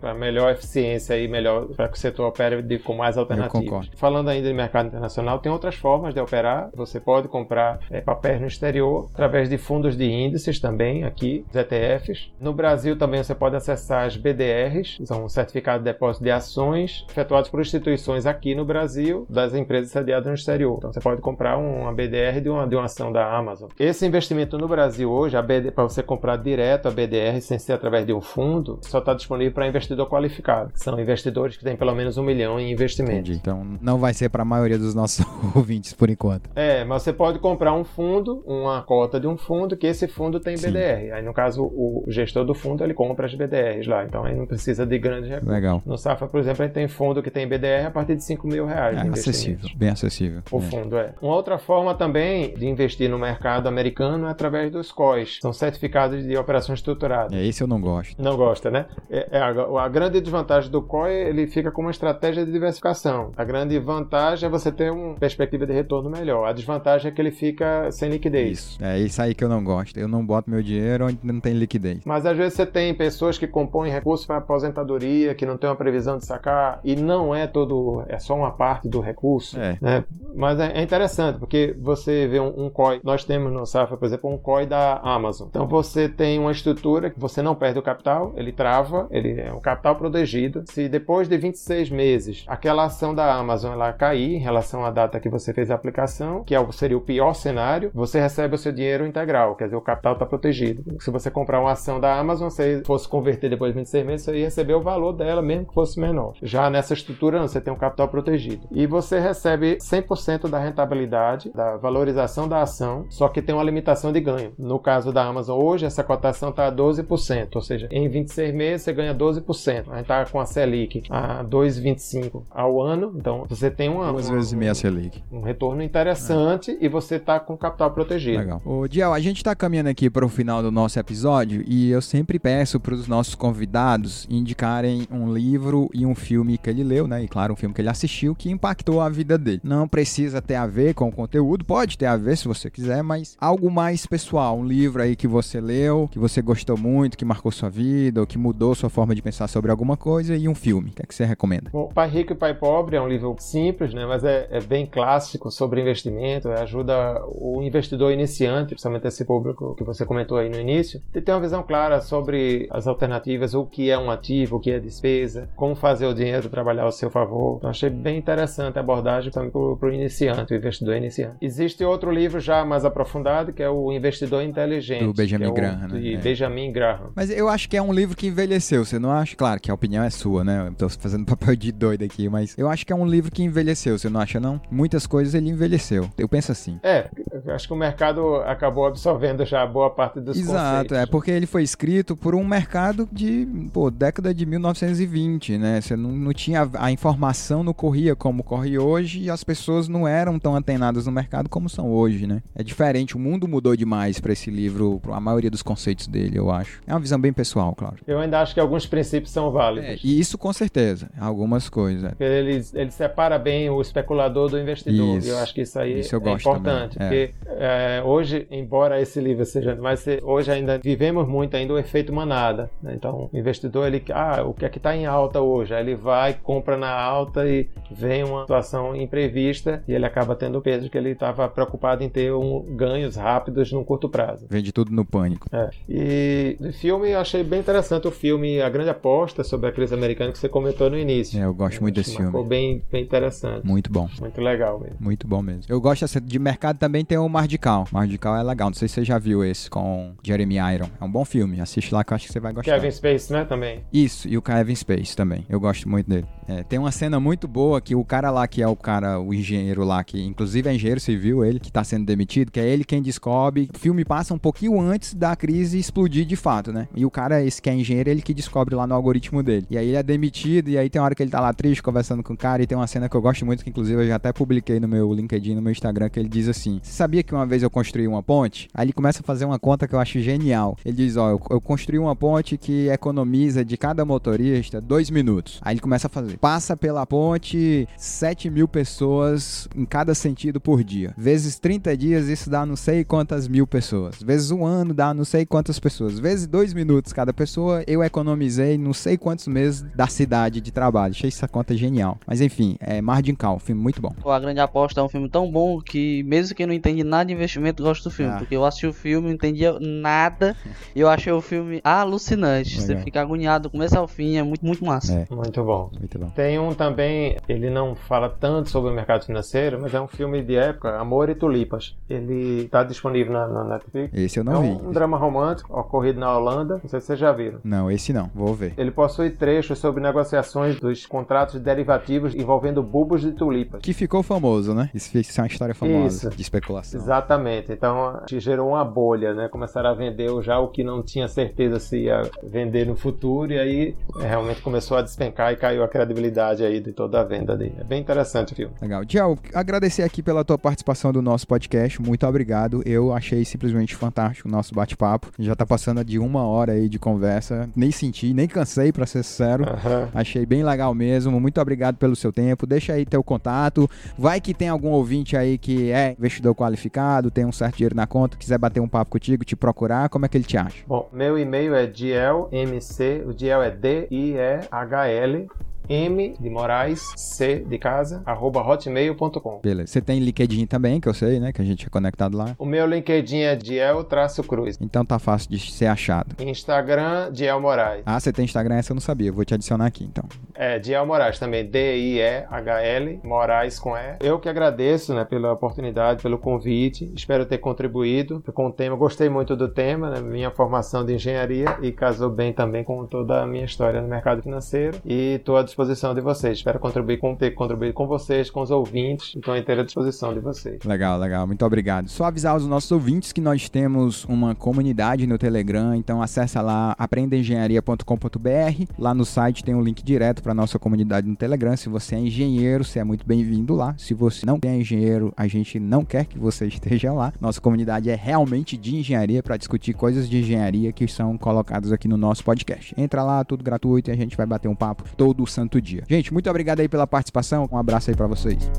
para melhor eficiência e melhor para que o setor opere de, com mais alternativas. Falando ainda de mercado internacional, tem outras formas de operar. Você pode comprar é, papéis no exterior através de fundos de índices também aqui, os ETFs. No Brasil também você pode acessar as BDRs, são certificados de depósito de ações efetuados por instituições aqui no Brasil das empresas sediadas no exterior. Então você pode comprar uma BDR de uma, de uma ação da Amazon. Esse investimento no Brasil hoje, para você comprar direto a BDR sem ser através de um fundo, só está disponível para investidor qualificado, que são investidores que têm pelo menos um milhão em investimentos. Entendi. Então não vai ser para a maioria dos nossos ouvintes por enquanto. É, mas você pode comprar um fundo, uma cota de um fundo, que esse fundo tem Sim. BDR. Aí, no caso, o gestor do fundo, ele compra as BDRs lá. Então, aí não precisa de grandes recursos. Legal. No Safra, por exemplo, a gente tem fundo que tem BDR a partir de 5 mil reais. É acessível, bem acessível. O É. fundo é. Uma outra forma também de investir no mercado americano é através dos COIs. São certificados de operações estruturadas. É, esse eu não gosto. Não gosta, né? É, é a, a grande desvantagem do COI, ele fica como uma estratégia de diversificação. A grande vantagem é você ter uma perspectiva de retorno melhor. A desvantagem é que ele fica sem liquidez. Isso. É isso aí que eu não gosto. Eu não boto meu dinheiro onde não tem liquidez. Mas às vezes você tem pessoas que compõem recursos para aposentadoria, que não tem uma previsão de sacar, e não é todo, é só uma parte do recurso. É. né? Mas é é interessante, porque você vê um, um COI, nós temos no Safra, por exemplo, um COI da Amazon. Então você tem uma estrutura que você não perde o capital, ele trava, ele é um capital protegido. Se depois de 26 meses aquela ação da Amazon ela cair em relação à data que você fez a aplicação, que é seria o pior cenário, você recebe o seu dinheiro integral, quer dizer, o capital está protegido. Se você comprar uma ação da Amazon, se fosse converter depois de 26 meses, você ia receber o valor dela, mesmo que fosse menor. Já nessa estrutura, não, você tem um capital protegido. E você recebe 100% da rentabilidade, da valorização da ação, só que tem uma limitação de ganho. No caso da Amazon, hoje, essa cotação está a 12%, ou seja, em 26 meses você ganha 12%. A gente está com a Selic a 2,25 ao ano, então você tem uma, Duas uma- vezes e meia Selic. um retorno interessante e você está com capital protegido. Legal. Ô, Diel, a gente tá caminhando aqui para o final do nosso episódio e eu sempre peço para os nossos convidados indicarem um livro e um filme que ele leu, né? E claro, um filme que ele assistiu que impactou a vida dele. Não precisa ter a ver com o conteúdo, pode ter a ver se você quiser, mas algo mais pessoal, um livro aí que você leu, que você gostou muito, que marcou sua vida, ou que mudou sua forma de pensar sobre alguma coisa e um filme. O que é que você recomenda? Bom, Pai Rico e Pai Pobre é um livro simples, né, mas é, é bem clássico sobre investimento, é, ajuda o investidor iniciante, principalmente esse público que você comentou aí no início, de ter uma visão clara sobre as alternativas, o que é um ativo, o que é despesa, como fazer o dinheiro trabalhar ao seu favor. Então, achei bem interessante a abordagem também para o iniciante, o investidor iniciante. Existe outro livro já mais aprofundado, que é o Investidor Inteligente. Do Benjamin é o- Graham, né? de É. Benjamin Graham. Mas eu acho que é um livro que envelheceu, você não acha? Claro que a opinião é sua, né? Eu tô fazendo papel de doido aqui, mas eu acho que é um livro que envelheceu, você não acha, não? Muitas coisas ele envelheceu. Eu penso assim. É, eu acho que o mercado acabou absorvendo já boa parte dos Exato, conceitos. é porque ele foi escrito por um mercado de, pô, década de 1920, né? Você não, não tinha a informação não corria como corre hoje e as pessoas não eram tão antenadas no mercado como são hoje, né? É diferente, o mundo mudou demais pra esse livro, a maioria dos conceitos dele, eu acho. É uma visão bem pessoal, claro. Eu ainda acho que alguns princípios são válidos. É, e isso com certeza, algumas coisas. Ele, ele separa bem o especulador do investidor. Isso. Eu acho que isso aí Isso eu é importante. também, Porque é, hoje, embora esse livro seja. Mas hoje ainda vivemos muito ainda o efeito manada. né? Então, o investidor, ele. Ah, o que é que está em alta hoje? Aí ele vai, compra na alta e vem uma situação imprevista e ele acaba tendo o peso que ele estava preocupado em ter um, ganhos rápidos num curto prazo. Vende tudo no pânico. É. E de filme, eu achei bem interessante o filme A Grande Aposta sobre a crise americana que você comentou no início. É, eu gosto muito desse filme. bem, bem interessante. Muito bom. Muito legal mesmo. Muito bom mesmo. Eu gosto dessa- de mercado também tem o Mardical. Mardical é legal. Não sei se você já viu esse com Jeremy Iron. É um bom filme. Assiste lá que eu acho que você vai gostar. Kevin Space, né, também. Isso, e o Kevin Space também. Eu gosto muito dele. É, tem uma cena muito boa que o cara lá, que é o cara, o engenheiro lá, que inclusive é engenheiro civil, ele que tá sendo demitido, que é ele quem descobre. O filme passa um pouquinho antes da crise explodir de fato, né? E o cara, esse que é engenheiro, ele que descobre lá no algoritmo dele. E aí ele é demitido, e aí tem uma hora que ele tá lá triste, conversando com o cara, e tem uma cena que eu gosto muito, que inclusive eu já até publiquei no meu LinkedIn, no meu Instagram, que ele diz assim: Você sabia que uma vez eu construí uma ponte? Aí ele começa a fazer uma conta que eu acho genial. Ele diz: Ó, eu, eu construí uma ponte que economiza de cada motorista dois minutos. Aí ele começa a fazer. Passa pela ponte 7 mil pessoas em cada sentido por dia. Vezes 30 dias, isso dá não sei quantas mil pessoas. Vezes um ano, dá não sei quantas pessoas. Vezes dois minutos cada pessoa, eu economizei não sei quantos meses da cidade de trabalho. Achei essa conta genial. Mas enfim, é Margin Call, filme muito bom. A Grande Aposta é um filme tão bom que, mesmo quem não entende nada de investimento, gosta do filme. Ah. Porque eu assisti o filme, não entendia nada. e eu achei o filme alucinante. Você Legal. fica agoniado do começo ao fim, é muito, muito massa. É. Muito bom. Muito bom. Tem um também, ele não fala tanto sobre o mercado financeiro, mas é um filme de época, Amor e Tulipas. Ele está disponível na, na Netflix. Esse eu É não vi. um, um drama romântico ocorrido na Holanda, não sei se vocês já viram. Não, esse não. Vou ver. Ele possui trechos sobre negociações dos contratos derivativos envolvendo bulbos de tulipas. Que ficou famoso, né? Isso, isso é uma história famosa Isso. de especulação. Exatamente. Então te gerou uma bolha, né? Começaram a vender já o que não tinha certeza se ia vender no futuro e aí é, realmente começou a despencar e caiu a credibilidade aí de toda a venda dele. É bem interessante o filme. Legal. Diel, agradecer aqui pela tua participação do nosso podcast. Muito obrigado. Eu achei simplesmente fantástico o nosso bate-papo. Já tá passando de uma hora aí de conversa. Nem senti, nem cansei, pra ser sincero. Aham. Achei bem legal mesmo. Muito obrigado pelo seu tempo. Deixa aí teu contato. Vai que tem algum ouvinte aí que é investidor qualificado, tem um certo dinheiro na conta, quiser bater um papo contigo, te procurar, como é que ele te acha? Bom, meu e-mail é dielmc, o Diel é D-I-E-H-L, M de Moraes, C de casa, arroba hotmail.com. Beleza. Você tem LinkedIn também, que eu sei, né? Que a gente é conectado lá. O meu LinkedIn é Diel-Cruz. Então tá fácil de ser achado. Instagram, Diel Moraes. Ah, você tem Instagram? Essa eu não sabia. Eu vou te adicionar aqui, então. É, Diel Moraes também, D-I-E-H-L, Moraes com E. Eu que agradeço, né, pela oportunidade, pelo convite. Espero ter contribuído com o tema. Gostei muito do tema, né, minha formação de engenharia e casou bem também com toda a minha história no mercado financeiro. E à disposição de vocês. Espero contribuir com, ter contribuído com vocês, com os ouvintes. Estou à inteira disposição de vocês. Legal, legal. Muito obrigado. Só avisar os nossos ouvintes que nós temos uma comunidade no Telegram, então acessa lá aprendeengenharia.com.br. Lá no site tem um link direto para nossa comunidade no Telegram. Se você é engenheiro, você é muito bem-vindo lá. Se você não é engenheiro, a gente não quer que você esteja lá. Nossa comunidade é realmente de engenharia para discutir coisas de engenharia que são colocadas aqui no nosso podcast. Entra lá, tudo gratuito e a gente vai bater um papo todo santo dia. Gente, muito obrigado aí pela participação. Um abraço aí para vocês.